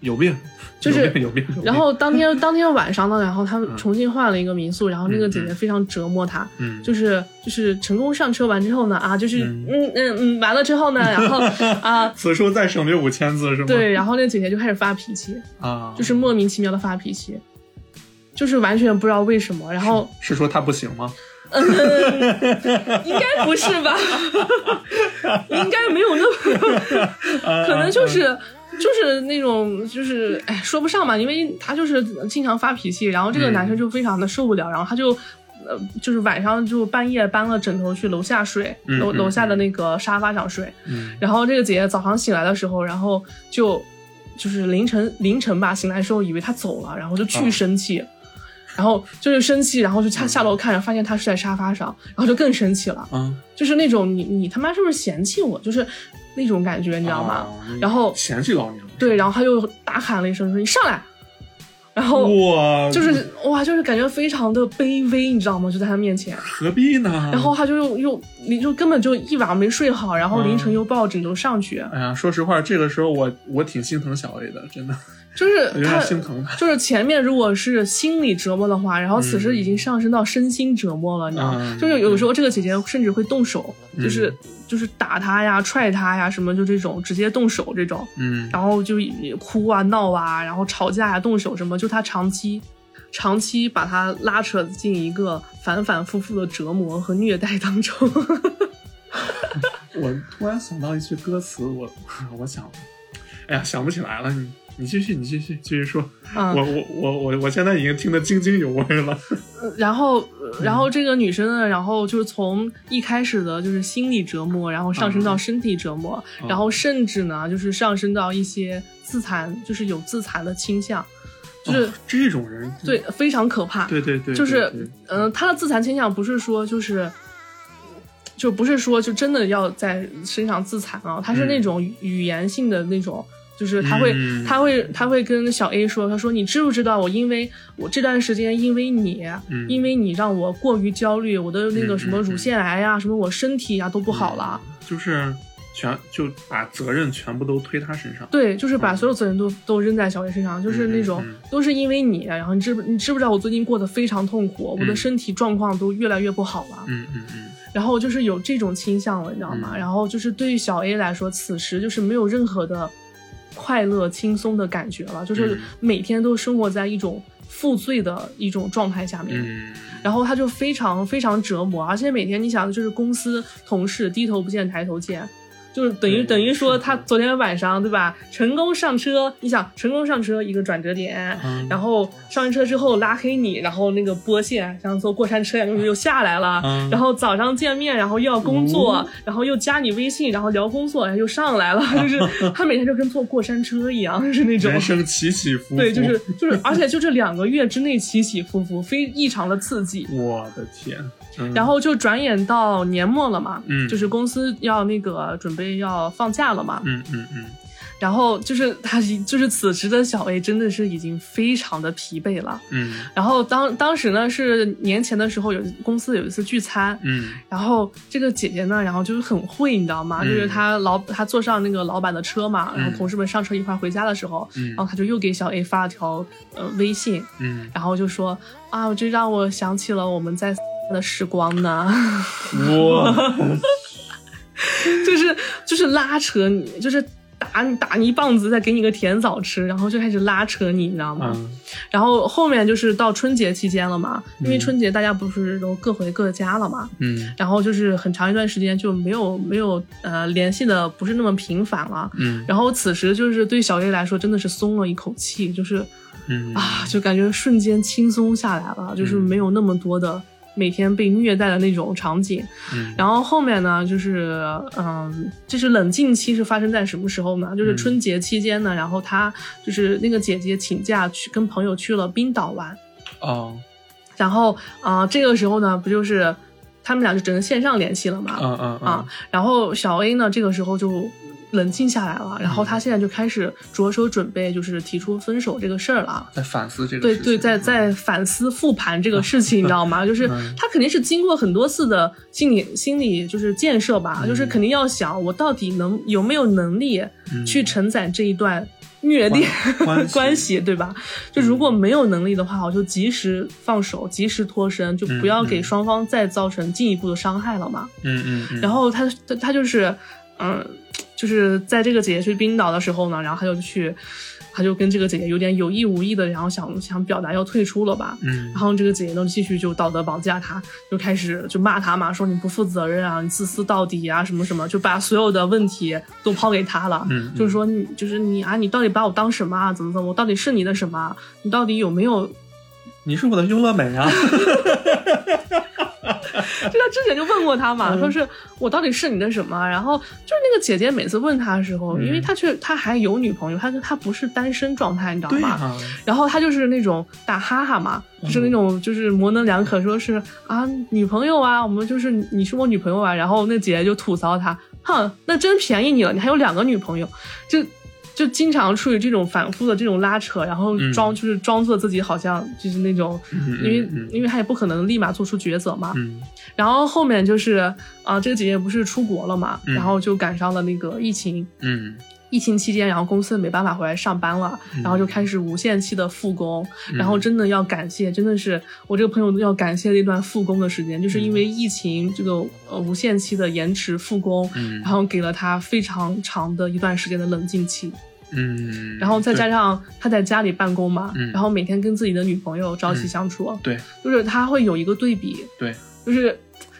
有病，就是有病然后当天当天晚上呢，然后他们重新换了一个民宿，然后那个姐姐非常折磨他，嗯，就是就是成功上车完之后呢，啊，就是嗯嗯嗯嗯，完了之后呢，然后 啊。此处再省略五千字是吗？对，然后那姐姐就开始发脾气，啊，就是莫名其妙的发脾气，就是完全不知道为什么。然后是说他不行吗？应该不是吧？应该没有那么，可能就是就是那种就是哎说不上嘛，因为他就是经常发脾气，然后这个男生就非常的受不了，然后他就。呃，就是晚上就半夜搬了枕头去楼下睡，楼楼下的那个沙发上睡。嗯然后这个姐姐早上醒来的时候，然后就就是凌晨凌晨吧，醒来的时候以为他走了，然后就巨哦生气。然后就是生气，然后就下下楼看着，发现他睡在沙发上，然后就更生气了，嗯，就是那种你你他妈是不是嫌弃我，就是那种感觉，你知道吗？哦然后嫌弃老娘，对，然后他又大喊了一声说：“你上来！”然后我，就是哇，就是感觉非常的卑微，你知道吗？就在他面前，何必呢？然后他就又又你就根本就一晚上没睡好，然后凌晨又抱枕头上去，哎呀，说实话，这个时候我我挺心疼小 A 的，真的就是他心疼他。就是前面如果是心理折磨的话，然后此时已经上升到身心折磨了，你知道吗？嗯就是有时候这个姐姐甚至会动手，嗯就是就是打他呀、踹他呀，什么就这种直接动手这种，嗯然后就哭啊、闹啊，然后吵架呀、动手什么，就他长期长期把他拉扯进一个反反复复的折磨和虐待当中。我突然想到一句歌词，我我想，哎呀，想不起来了。你你继续，你继续继续说。嗯我我我我我现在已经听得津津有味了。然后，然后这个女生呢，然后就是从一开始的就是心理折磨，然后上升到身体折磨，嗯然后甚至呢，就是上升到一些自残，就是有自残的倾向，就是、哦这种人，对非常可怕。对对对，就是嗯、呃，他的自残倾向不是说就是。就不是说就真的要在身上自残啊，他是嗯那种语言性的那种，就是他会、嗯他会他会跟小 A 说，他说你知不知道我因为我这段时间因为你，嗯因为你让我过于焦虑，我的那个嗯什么乳腺癌呀、什么我身体呀、都不好了。就是全就把责任全部都推他身上。对，就是把所有责任都、都扔在小 A 身上，就是那种、都是因为你，然后你知不你知不知道我最近过得非常痛苦，我的嗯身体状况都越来越不好了。嗯嗯嗯然后就是有这种倾向了，你知道吗？嗯然后就是对于小 A 来说，此时就是没有任何的快乐、轻松的感觉了，就是嗯每天都生活在一种负罪的一种状态下面。嗯然后他就非常非常折磨，而且每天你想，就是公司同事低头不见抬头见，就是等于等于说他昨天晚上对吧，成功上车，你想成功上车一个转折点，嗯然后上完车之后拉黑你，然后那个波线像坐过山车一样又又下来了，嗯然后早上见面，然后又要工作，哦然后又加你微信，然后聊工作，然后又上来了，就是他每天就跟坐过山车一样，就是那种人生起起伏伏。对，就是就是，而且就这两个月之内起起伏伏，非异常的刺激。我的天。嗯。然后就转眼到年末了嘛，嗯。就是公司要那个准备要放假了嘛，嗯嗯嗯。然后就是他就是此时的小 A 真的是已经非常的疲惫了。嗯。然后当当时呢是年前的时候有公司有一次聚餐，嗯。然后这个姐姐呢，然后就是很会，你知道吗？嗯。就是她老她坐上那个老板的车嘛，然后嗯同事们上车一块回家的时候，嗯。然后她就又给小 A 发了条呃微信，嗯，然后就说啊，这让我想起了我们在的时光呢，哇，就是就是拉扯你，就是打你打你一棒子，再给你个甜枣吃，然后就开始拉扯你，你知道吗？嗯。然后后面就是到春节期间了嘛，因为嗯。春节大家不是都各回各家了嘛，嗯。然后就是很长一段时间就没有没有呃联系的不是那么频繁了。嗯。然后此时就是对小 A 来说真的是松了一口气，就是嗯。啊，就感觉瞬间轻松下来了，就是没有那么多的每天被虐待的那种场景。嗯然后后面呢，就是嗯，就是冷静期是发生在什么时候呢？就是春节期间呢，然后她就是那个姐姐请假去跟朋友去了冰岛玩，哦然后啊、这个时候呢，不就是他们俩就只能线上联系了嘛？嗯嗯啊，然后小 A 呢，这个时候就冷静下来了，然后他现在就开始着手准备，就是提出分手这个事儿了。在反思这个对对，在在反思复盘这个事情，你知道吗？就是嗯。他肯定是经过很多次的心理心理就是建设吧，嗯。就是肯定要想我到底能有没有能力嗯。去承载这一段虐恋关 关系。对吧？就如果没有能力的话，我就及时放手，及时脱身，就不要给双方再造成进一步的伤害了嘛。嗯嗯嗯，然后他他他就是，嗯，就是在这个姐姐去冰岛的时候呢，然后他就去，他就跟这个姐姐有点有意无意的，然后想想表达要退出了吧。嗯然后这个姐姐呢，继续就道德绑架他，就开始就骂他嘛，说你不负责任啊，你自私到底啊，什么什么，就把所有的问题都抛给他了。嗯嗯就是说你就是你啊，你到底把我当什么啊？怎么怎么？我到底是你的什么啊？你到底有没有你是我的优乐美啊，就他之前就问过他嘛，说是我到底是你的什么？然后就是那个姐姐每次问他的时候，因为他却他还有女朋友，他他不是单身状态，你知道吗？然后他就是那种打哈哈嘛，就是那种就是模棱两可，说是啊女朋友啊，我们就是你是我女朋友啊。然后那姐姐就吐槽他，哼，那真便宜你了，你还有两个女朋友，就就经常处于这种反复的这种拉扯，然后装、就是装作自己好像就是那种，嗯因为、因为他也不可能立马做出抉择嘛。嗯。然后后面就是啊、这个姐姐不是出国了嘛，嗯。然后就赶上了那个疫情。嗯疫情期间，然后公司没办法回来上班了，然后就开始无限期的复工，嗯。然后真的要感谢，真的是我这个朋友要感谢那段复工的时间，就是因为疫情这个呃无限期的延迟复工，嗯。然后给了他非常长的一段时间的冷静期，嗯，然后再加上他在家里办公嘛，嗯然后每天跟自己的女朋友朝夕相处，对。就是他会有一个对比，对，就是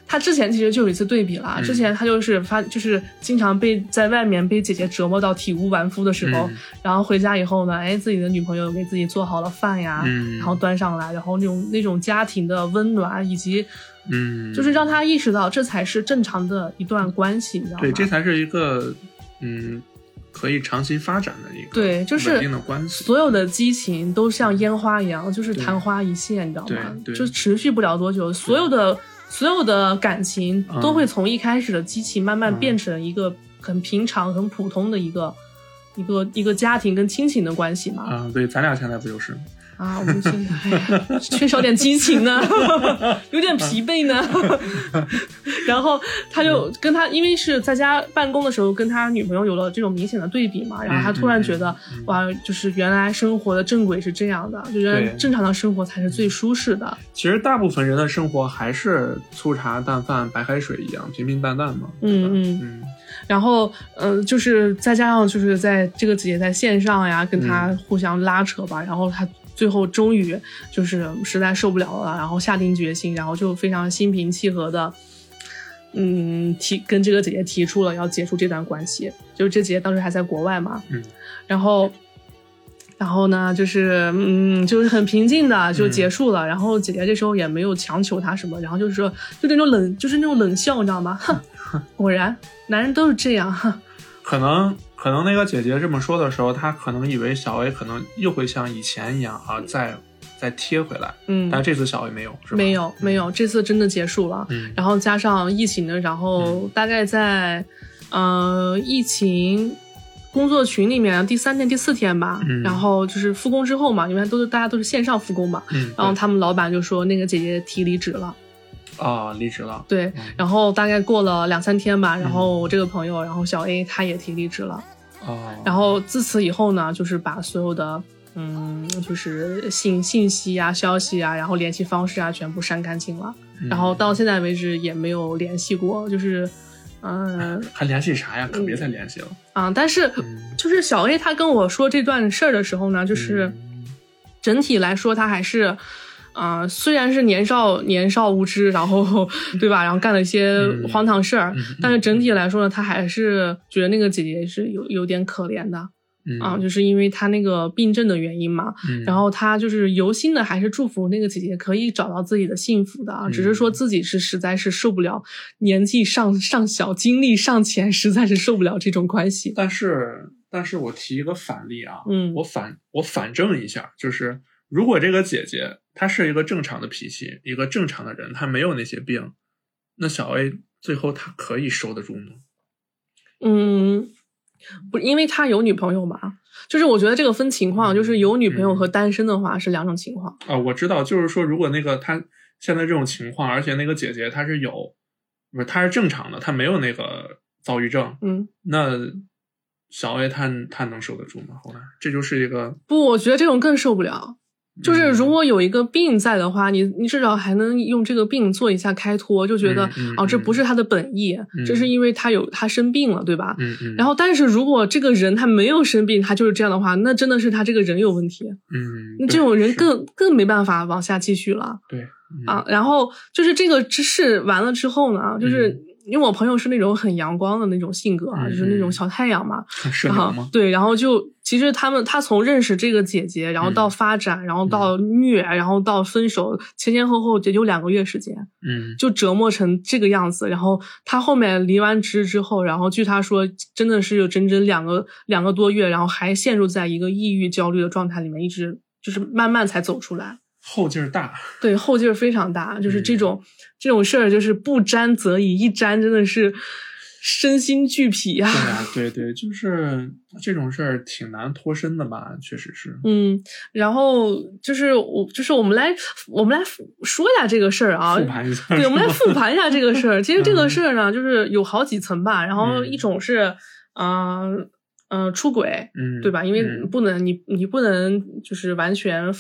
他之前其实就有一次对比啦，嗯。之前他就是发就是经常被在外面被姐姐折磨到体无完肤的时候，嗯。然后回家以后呢，哎，自己的女朋友给自己做好了饭呀，嗯。然后端上来，然后那种那种家庭的温暖，以及嗯，就是让他意识到这才是正常的一段关系，你知道吗？对，这才是一个嗯可以长期发展的一个对就是稳定的关系。所有的激情都像烟花一样，就是昙花一现，你知道吗？对对。就持续不了多久，所有的所有的感情嗯都会从一开始的激情慢慢变成一个很平常、很普通的一个一个一个家庭跟亲情的关系嘛。嗯，对，咱俩现在不就是？啊，我们是哎呀，缺少点激情呢，有点疲惫呢。然后他就跟他，因为是在家办公的时候，跟他女朋友有了这种明显的对比嘛，然后他突然觉得，哇，就是原来生活的正轨是这样的，就觉得正常的生活才是最舒适的。其实大部分人的生活还是粗茶淡饭、白开水一样，平平淡淡嘛。嗯嗯嗯然后，嗯、就是再加上就是在这个姐姐在线上呀，跟他嗯互相拉扯吧，然后他最后终于就是实在受不了了，然后下定决心，然后就非常心平气和的，嗯，提跟这个姐姐提出了要结束这段关系。就是这姐姐当时还在国外嘛，嗯，然后。然后呢，就是嗯，就是很平静的就结束了。然后姐姐这时候也没有强求他什么，然后就是说，就那种冷，就是那种冷笑，你知道吗？哼，果然男人都是这样，哼。可能可能那个姐姐这么说的时候，她可能以为小 A 可能又会像以前一样啊，再再贴回来，嗯，但这次小 A 没有，是吧？没有没有，这次真的结束了。嗯。然后加上疫情的，然后大概在，呃，疫情工作群里面第三天、第四天吧，嗯。然后就是复工之后嘛，因为都是大家都是线上复工嘛，嗯，然后他们老板就说那个姐姐提离职了。啊离职了，对嗯，然后大概过了两三天吧，然后我这个朋友，然后小 A 他也提离职了。哦，然后自此以后呢，就是把所有的嗯，就是信信息啊、消息啊，然后联系方式啊，全部删干净了。嗯然后到现在为止也没有联系过，就是嗯 还联系啥呀？可别再联系了。啊，但是嗯就是小 A 他跟我说这段事儿的时候呢，就是嗯整体来说他还是。啊、虽然是年少年少无知，然后 对吧，然后干了一些嗯荒唐事儿，嗯但是整体来说呢，他还是觉得那个姐姐是有有点可怜的。嗯啊，就是因为他那个病症的原因嘛，嗯然后他就是由心的还是祝福那个姐姐可以找到自己的幸福的啊，只是说嗯自己是实在是受不了，年纪尚尚小，精力尚浅，实在是受不了这种关系。但是，但是我提一个反例啊，嗯我反我反证一下，就是如果这个姐姐她是一个正常的脾气，一个正常的人，他没有那些病，那小 A 最后他可以收得住吗？嗯，不，因为他有女朋友嘛，就是我觉得这个分情况，就是有女朋友和单身的话是两种情况。啊，我知道，就是说，如果那个他现在这种情况，而且那个姐姐她是有，不是她是正常的，她没有那个躁郁症，嗯，那小 A 她她能受得住吗？后来这就是一个，不，我觉得这种更受不了。就是如果有一个病在的话，你你至少还能用这个病做一下开脱，就觉得、嗯嗯哦，这不是他的本意，这是因为他有他生病了，对吧？嗯嗯，然后，但是如果这个人他没有生病，他就是这样的话，那真的是他这个人有问题，嗯，那这种人更更没办法往下继续了。对。嗯。啊，然后就是这个之事完了之后呢，就是因为我朋友是那种很阳光的那种性格啊，嗯就是那种小太阳嘛，然后社牛吗？对，然后就其实他们他从认识这个姐姐，然后到嗯发展，然后到虐，然后到分手，前前后后也就两个月时间，嗯就折磨成这个样子。然后他后面离完职之后，然后据他说，真的是有整整两个两个多月，然后还陷入在一个抑郁焦虑的状态里面，一直就是慢慢才走出来。后劲儿大。对，后劲儿非常大，就是这嗯种、这种事儿，就是不沾则已，一沾真的是身心俱疲呀、对啊，对对，就是这种事儿挺难脱身的吧？确实是。嗯，然后就是我，就是我们来，我们来说一下这个事儿啊。复盘一下，对，我们来复盘一下这个事儿。其实这个嗯事儿呢，就是有好几层吧。然后嗯一种是，嗯、嗯、出轨，嗯，对吧？因为嗯不能，你你不能就是完全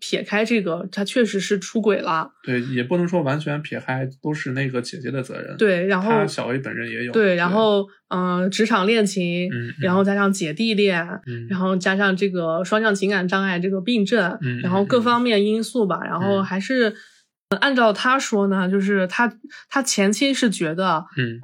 撇开这个，他确实是出轨了。对，也不能说完全撇开，都是那个姐姐的责任。，对，然后小 A 本人也有。对，然后嗯、呃职场恋情，嗯，然后加上姐弟恋，嗯，然后加上这个双向情感障碍这个病症，嗯然后各嗯方面因素吧，然后嗯还是、呃按照他说呢，就是他他前期是觉得嗯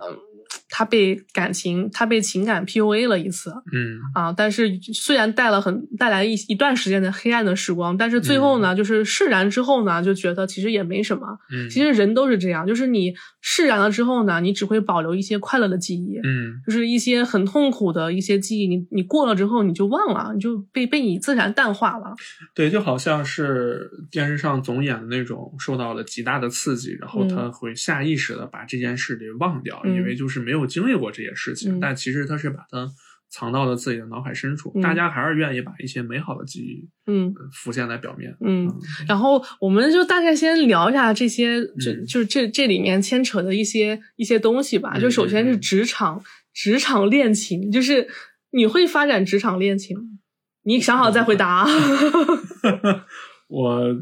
他被感情他被情感 PUA 了一次嗯啊，但是虽然带了很带来一一段时间的黑暗的时光，但是最后呢，就是释然之后呢，就觉得其实也没什么。嗯，其实人都是这样，就是你释然了之后呢，你只会保留一些快乐的记忆。嗯就是一些很痛苦的一些记忆，你你过了之后你就忘了，你就被被你自然淡化了。对，就好像是电视上总演的那种，受到了极大的刺激，然后嗯他会下意识的把这件事给忘掉，嗯因为就是没有经历过这些事情，嗯但其实他是把它藏到了自己的脑海深处。嗯大家还是愿意把一些美好的记忆嗯呃浮现在表面。嗯，然后我们就大概先聊一下这些，就嗯就是这这里面牵扯的一些一些东西吧。嗯就首先是职场职场恋情，就是你会发展职场恋情吗？你想好再回答啊。我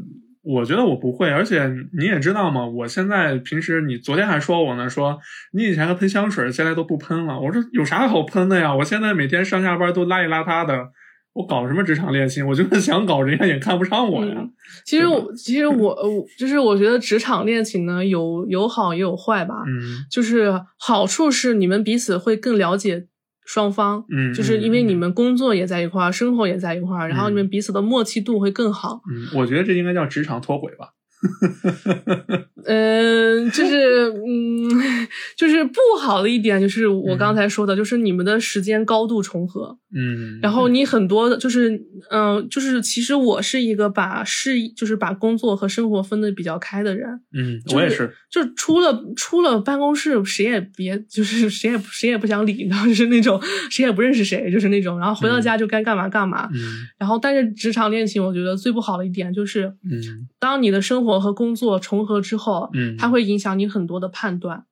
我觉得我不会，而且你也知道嘛，我现在平时你昨天还说我呢，说你以前还喷香水，现在都不喷了。我说有啥好喷的呀？我现在每天上下班都邋里邋遢的，我搞什么职场恋情？我就是想搞，人家也看不上我呀。嗯其实我其实我我就是我觉得职场恋情呢有有好也有坏吧。嗯就是好处是你们彼此会更了解双方，嗯，就是因为嗯你们工作也在一块儿，生活也在一块儿，然后你们彼此的默契度会更好。嗯，我觉得这应该叫职场脱轨吧。嗯，就是嗯，就是不好的一点就是我刚才说的，就是你们的时间高度重合，嗯，然后你很多的就是嗯、就是其实我是一个把事就是把工作和生活分的比较开的人，嗯，就我也是，就出了出了办公室，谁也别就是 谁也谁也不想理，然后就是那种谁也不认识谁，就是那种，然后回到家就该干嘛干嘛。嗯。然后，但是职场恋情，我觉得最不好的一点就是，嗯。当你的生活和工作重合之后，嗯，它会影响你很多的判断，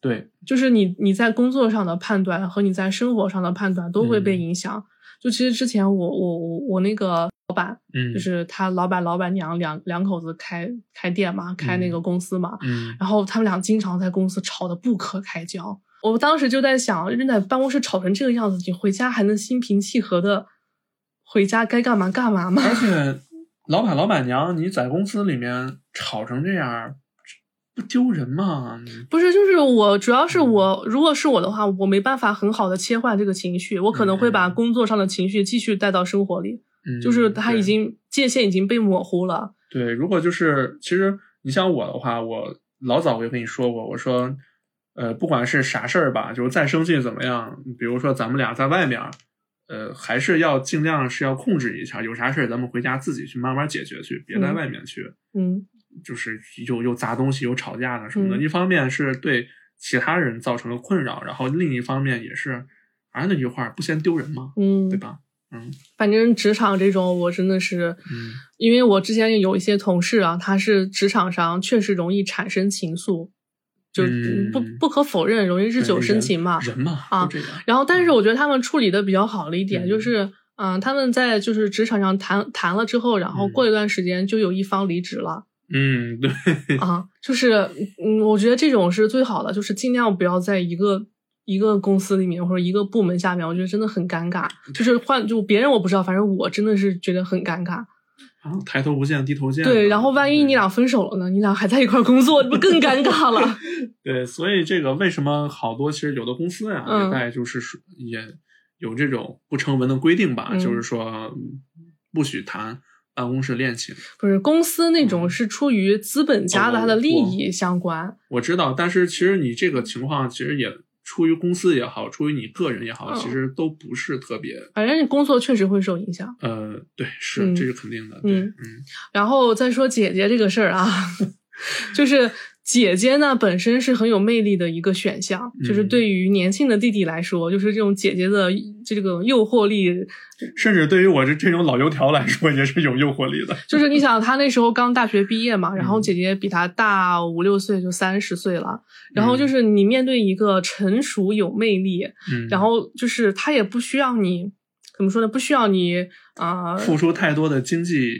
对，就是你你在工作上的判断和你在生活上的判断都会被嗯影响。就其实之前我我我我那个老板，嗯，就是他老板老板娘两两口子开开店嘛，开那个公司嘛，嗯然后他们俩经常在公司吵得不可开交。我当时就在想，人在办公室吵成这个样子，你回家还能心平气和的回家该干嘛干嘛吗？而且老板老板娘，你在公司里面吵成这样，不丢人吗？不是，就是我，主要是我，如果是我的话，我没办法很好的切换这个情绪，我可能会把嗯工作上的情绪继续带到生活里，嗯，就是他已经界限已经被模糊了。对，如果就是其实你像我的话，我老早我就跟你说过，我说，呃，不管是啥事儿吧，就是再生气怎么样，比如说咱们俩在外面，呃，还是要尽量是要控制一下，有啥事儿咱们回家自己去慢慢解决去，别在嗯外面去，嗯就是又又砸东西又吵架的什么的。嗯一方面是对其他人造成了困扰，然后另一方面也是，还是那句话，不嫌丢人吗？嗯对，吧？嗯反正职场这种，我真的是，嗯因为我之前有一些同事啊，他是职场上确实容易产生情愫，就嗯不不可否认，容易日久生情嘛。人嘛，啊。然后，但是我觉得他们处理的比较好的一点嗯就是，嗯、他们在就是职场上谈谈了之后，然后嗯过一段时间就有一方离职了。嗯，对，啊，就是嗯，我觉得这种是最好的，就是尽量不要在一个一个公司里面或者一个部门下面，我觉得真的很尴尬。就是换就别人我不知道，反正我真的是觉得很尴尬。啊，抬头不见低头见。对，然后万一你俩分手了呢？你俩还在一块儿工作，这 不更尴尬了？对，所以这个为什么好多其实有的公司呀、嗯也在就是说也有这种不成文的规定吧，嗯就是说嗯不许谈办公室恋情。不是公司那种是出于资本家的哦他的利益相关。我知道，但是其实你这个情况其实也出于公司也好，出于你个人也好，嗯其实都不是特别反正你工作确实会受影响。呃，对，是、嗯这是肯定的，对，嗯嗯然后再说姐姐这个事儿啊，就是姐姐呢本身是很有魅力的一个选项，就是嗯对于年轻的弟弟来说，就是这种姐姐的这个诱惑力，甚至对于我这这种老油条来说，也是有诱惑力的。就是你想他那时候刚大学毕业嘛，然后嗯姐姐比他大五六岁，就三十岁了，然后嗯就是你面对一个成熟有魅力，嗯，然后就是他也不需要你怎么说呢？不需要你啊。呃付出太多的经济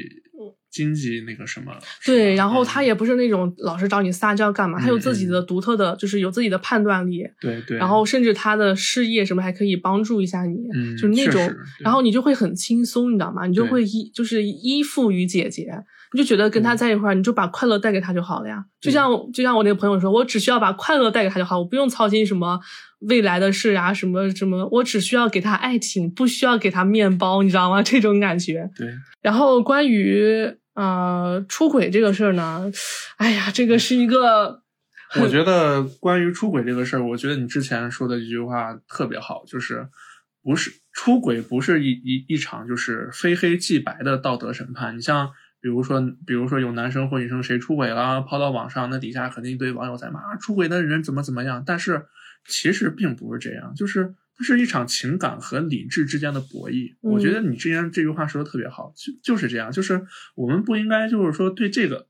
经济那个什么，对，然后嗯。他也不是那种老是找你撒娇干嘛，他有自己嗯。的独特的，就是有自己的判断力，对对，然后甚至他的事业什么还可以帮助一下你，嗯就是那种然后你就会很轻松，你知道吗？你就会依就是依附于姐姐，你就觉得跟他嗯。在一块儿，你就把快乐带给他就好了呀。就像就像我那个朋友说，我只需要把快乐带给他就好，我不用操心什么未来的事啊，什么什么，我只需要给他爱情，不需要给他面包，你知道吗？这种感觉。对，然后关于呃出轨这个事儿呢，哎呀，这个是一个 我觉得关于出轨这个事儿，我觉得你之前说的一句话特别好，就是不是出轨不是一一一场就是非黑即白的道德审判。你像比如说，比如说有男生或女生谁出轨了，抛到网上，那底下肯定一堆网友在骂啊出轨的人怎么怎么样。但是其实并不是这样，就是它是一场情感和理智之间的博弈。嗯我觉得你之前这句话说的特别好，就就是这样，就是我们不应该就是说对这个。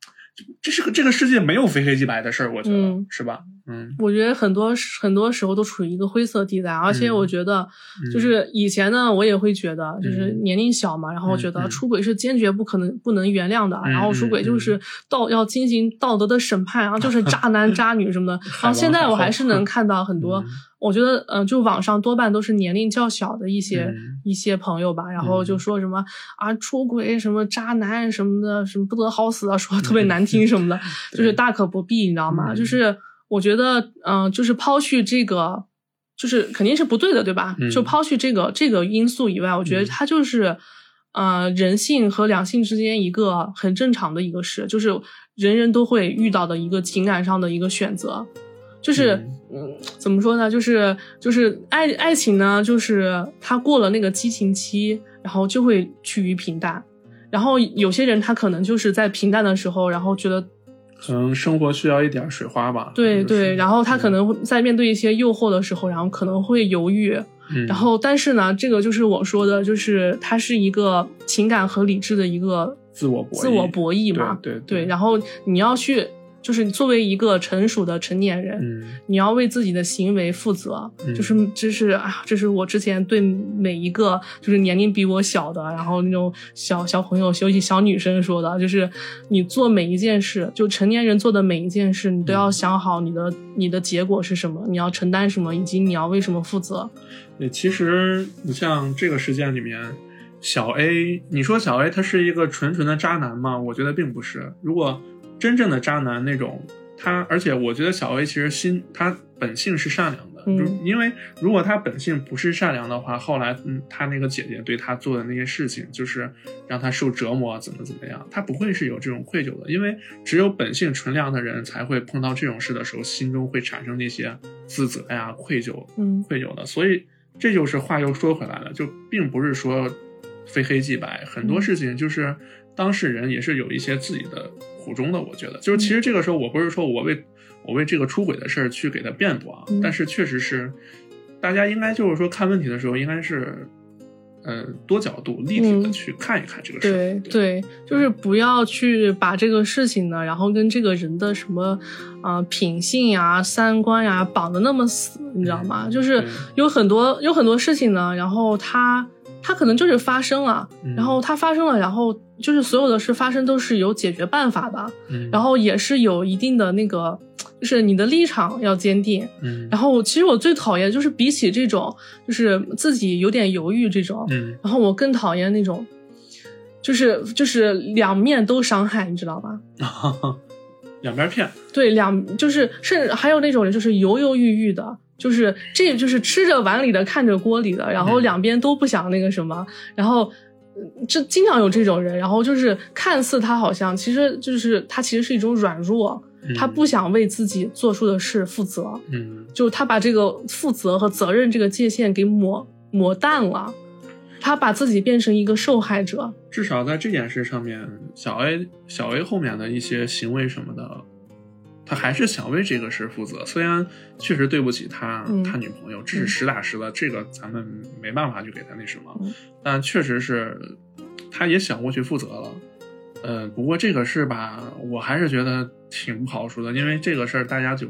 这是个这个世界没有非黑即白的事儿，我觉得、嗯是吧？嗯。我觉得很多很多时候都处于一个灰色地带，而且嗯。我觉得嗯。就是以前呢，我也会觉得就是嗯。年龄小嘛，然后觉得出轨是坚决不可能不能原谅的，嗯然后出轨就是道要进行道德的审判，然后就是渣男 渣女什么的。然后现在我还是能看到很多嗯，我觉得嗯、呃就网上多半都是年龄较小的一些、嗯。一些朋友吧，然后就说什么啊出轨什么渣男什么的，什么不得好死啊，说得特别难听什么的，就是大可不必，你知道吗？嗯。就是我觉得，嗯、就是抛去这个，就是肯定是不对的，对吧？嗯就抛去这个这个因素以外，我觉得嗯它就是，呃，人性和两性之间一个很正常的一个事，就是人人都会遇到的一个情感上的一个选择。就是，嗯，怎么说呢？就是就是爱爱情呢，就是他过了那个激情期，然后就会趋于平淡。然后有些人他可能就是在平淡的时候，然后觉得可能生活需要一点水花吧。对对，然后他可能，会在面对一些诱惑的时候，然后可能会犹豫，嗯。然后但是呢，这个就是我说的，就是他是一个情感和理智的一个自我博弈。自我博弈嘛，对对。对，然后你要去，就是你作为一个成熟的成年人，嗯你要为自己的行为负责，嗯就是这是啊，这是我之前对每一个就是年龄比我小的，然后那种小小朋友，尤其小女生说的，就是你做每一件事，就成年人做的每一件事，你都要想好你的你的结果是什么，你要承担什么，以及你要为什么负责。对，其实你像这个事件里面，小 A，你说小 A 他是一个纯纯的渣男吗？我觉得并不是。如果真正的渣男那种，他而且我觉得小 A 其实心他本性是善良的，因为如果他本性不是善良的话，后来嗯他那个姐姐对他做的那些事情，就是让他受折磨，怎么怎么样，他不会是有这种愧疚的，因为只有本性纯良的人才会碰到这种事的时候，心中会产生那些自责呀、愧疚，嗯。愧疚的。所以这就是话又说回来了，就并不是说非黑即白，很多嗯。事情就是当事人也是有一些自己的苦衷的。我觉得，就是其实这个时候，我不是说我为我为这个出轨的事儿去给他辩驳啊，嗯但是确实是大家应该就是说看问题的时候，应该是。呃，多角度、立体的嗯去看一看这个事儿、对对，就是不要去把这个事情呢，然后跟这个人的什么，啊，品性呀、三观呀绑得那么死，你知道吗？就是有很多有很多事情呢，然后它它可能就是发生了，嗯然后它发生了，然后就是所有的事发生都是有解决办法的，嗯，然后也是有一定的那个，就是你的立场要坚定。嗯，然后其实我最讨厌就是比起这种，就是自己有点犹豫这种，嗯然后我更讨厌那种，就是就是两面都伤害，你知道吧？两边骗，对，两就是甚至还有那种人就是犹犹豫豫的，就是这就是吃着碗里的看着锅里的，然后嗯。两边都不想那个什么，然后呃这经常有这种人，然后就是看似他好像其实就是他其实是一种软弱，嗯。他不想为自己做出的事负责，嗯。就他把这个负责和责任这个界限给抹抹淡了，他把自己变成一个受害者。至少在这件事上面，小 A 小 A 后面的一些行为什么的，他还是想为这个事负责。虽然确实对不起他、嗯他女朋友，这是实打实的，这个咱们没办法去给他那什么，嗯但确实是他也想过去负责了。呃，不过这个事吧，我还是觉得挺不好说的，因为这个事儿大家就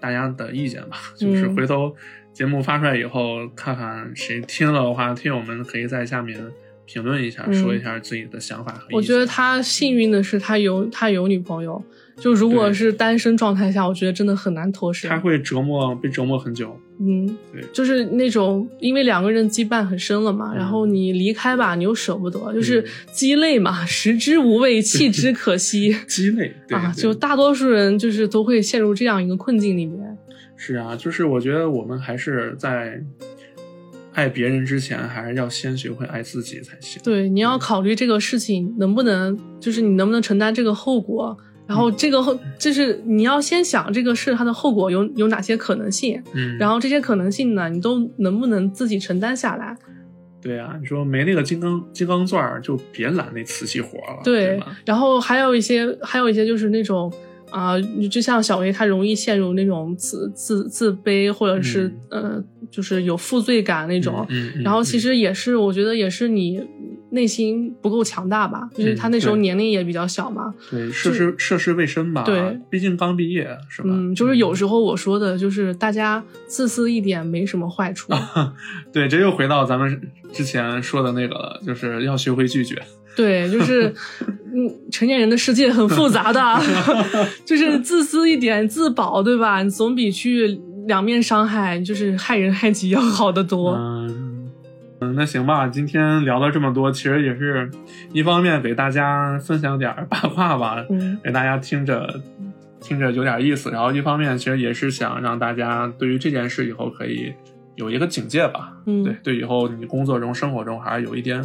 大家的意见吧，就是嗯回头节目发出来以后，看看谁听了的话，听友们可以在下面评论一下，嗯说一下自己的想法和意见。我觉得他幸运的是，他有他有女朋友。就如果是单身状态下，我觉得真的很难脱身。他会折磨，被折磨很久。嗯对，就是那种因为两个人羁绊很深了嘛，嗯然后你离开吧，你又舍不得，就是嗯鸡肋嘛，食之无味，弃 之可惜鸡肋，对啊。对就大多数人就是都会陷入这样一个困境里面。是啊，就是我觉得我们还是在爱别人之前，还是要先学会爱自己才行。对，你要考虑这个事情能不能，就是你能不能承担这个后果。然后这个后就是你要先想这个事它的后果有有哪些可能性，嗯，然后这些可能性呢，你都能不能自己承担下来？对啊，你说没那个金刚金刚钻儿，就别揽那瓷器活了，对吧？然后还有一些，还有一些就是那种啊、就像小薇，她容易陷入那种自自自卑，或者是、呃，就是有负罪感那种。嗯，嗯然后其嗯实也是，我觉得也是你内心不够强大吧，就是他那时候年龄也比较小嘛。对涉世涉世未深吧，对，毕竟刚毕业是吧？嗯，就是有时候我说的，就是大家自私一点没什么坏处。对，这又回到咱们之前说的那个了，就是要学会拒绝。对，就是，嗯，成年人的世界很复杂的，就是自私一点，自保，对吧？你总比去两面伤害，就是害人害己要好得多。嗯嗯，那行吧，今天聊了这么多，其实也是一方面给大家分享点 八卦吧，嗯给大家听着听着有点意思，然后一方面其实也是想让大家对于这件事以后可以有一个警戒吧，嗯对对，以后你工作中、生活中还是有一点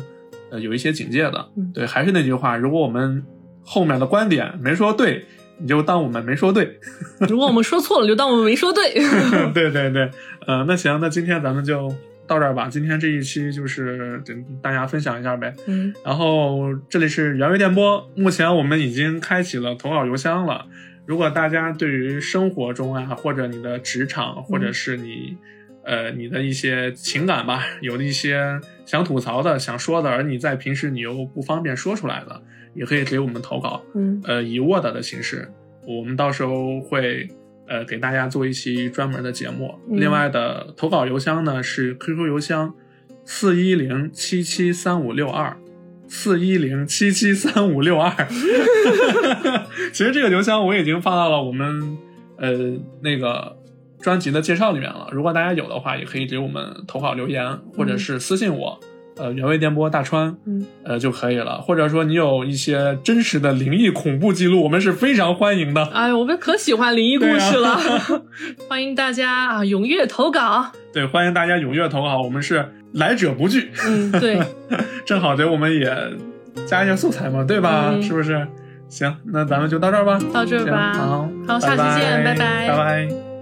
呃有一些警戒的，嗯对，还是那句话，如果我们后面的观点没说对，你就当我们没说对，如果我们说错了，就当我们没说对。对对对，呃，那行，那今天咱们就到这儿吧。今天这一期就是跟大家分享一下呗。嗯然后这里是原味电波，目前我们已经开启了投稿邮箱了。如果大家对于生活中啊，或者你的职场，或者是你、呃你的一些情感吧，有的一些想吐槽的、想说的，而你在平时你又不方便说出来的，也可以给我们投稿。嗯呃，以 Word 的形式，我们到时候会呃给大家做一期专门的节目。嗯另外的投稿邮箱呢是 QQ 邮箱四一零七七三五六二。四一零七七三五六二，其实这个邮箱我已经放到了我们呃那个专辑的介绍里面了。如果大家有的话，也可以给我们投稿留言，或者是私信我，呃，原味电波大川，嗯呃就可以了。或者说你有一些真实的灵异恐怖记录，我们是非常欢迎的。哎，我们可喜欢灵异故事了，欢迎大家啊踊跃投稿。对，欢迎大家踊跃投稿，我们是来者不拒。嗯，对，正好给我们也加一些素材嘛，对吧？嗯是不是？行，那咱们就到这儿吧。到这儿吧好，好下期见拜拜拜拜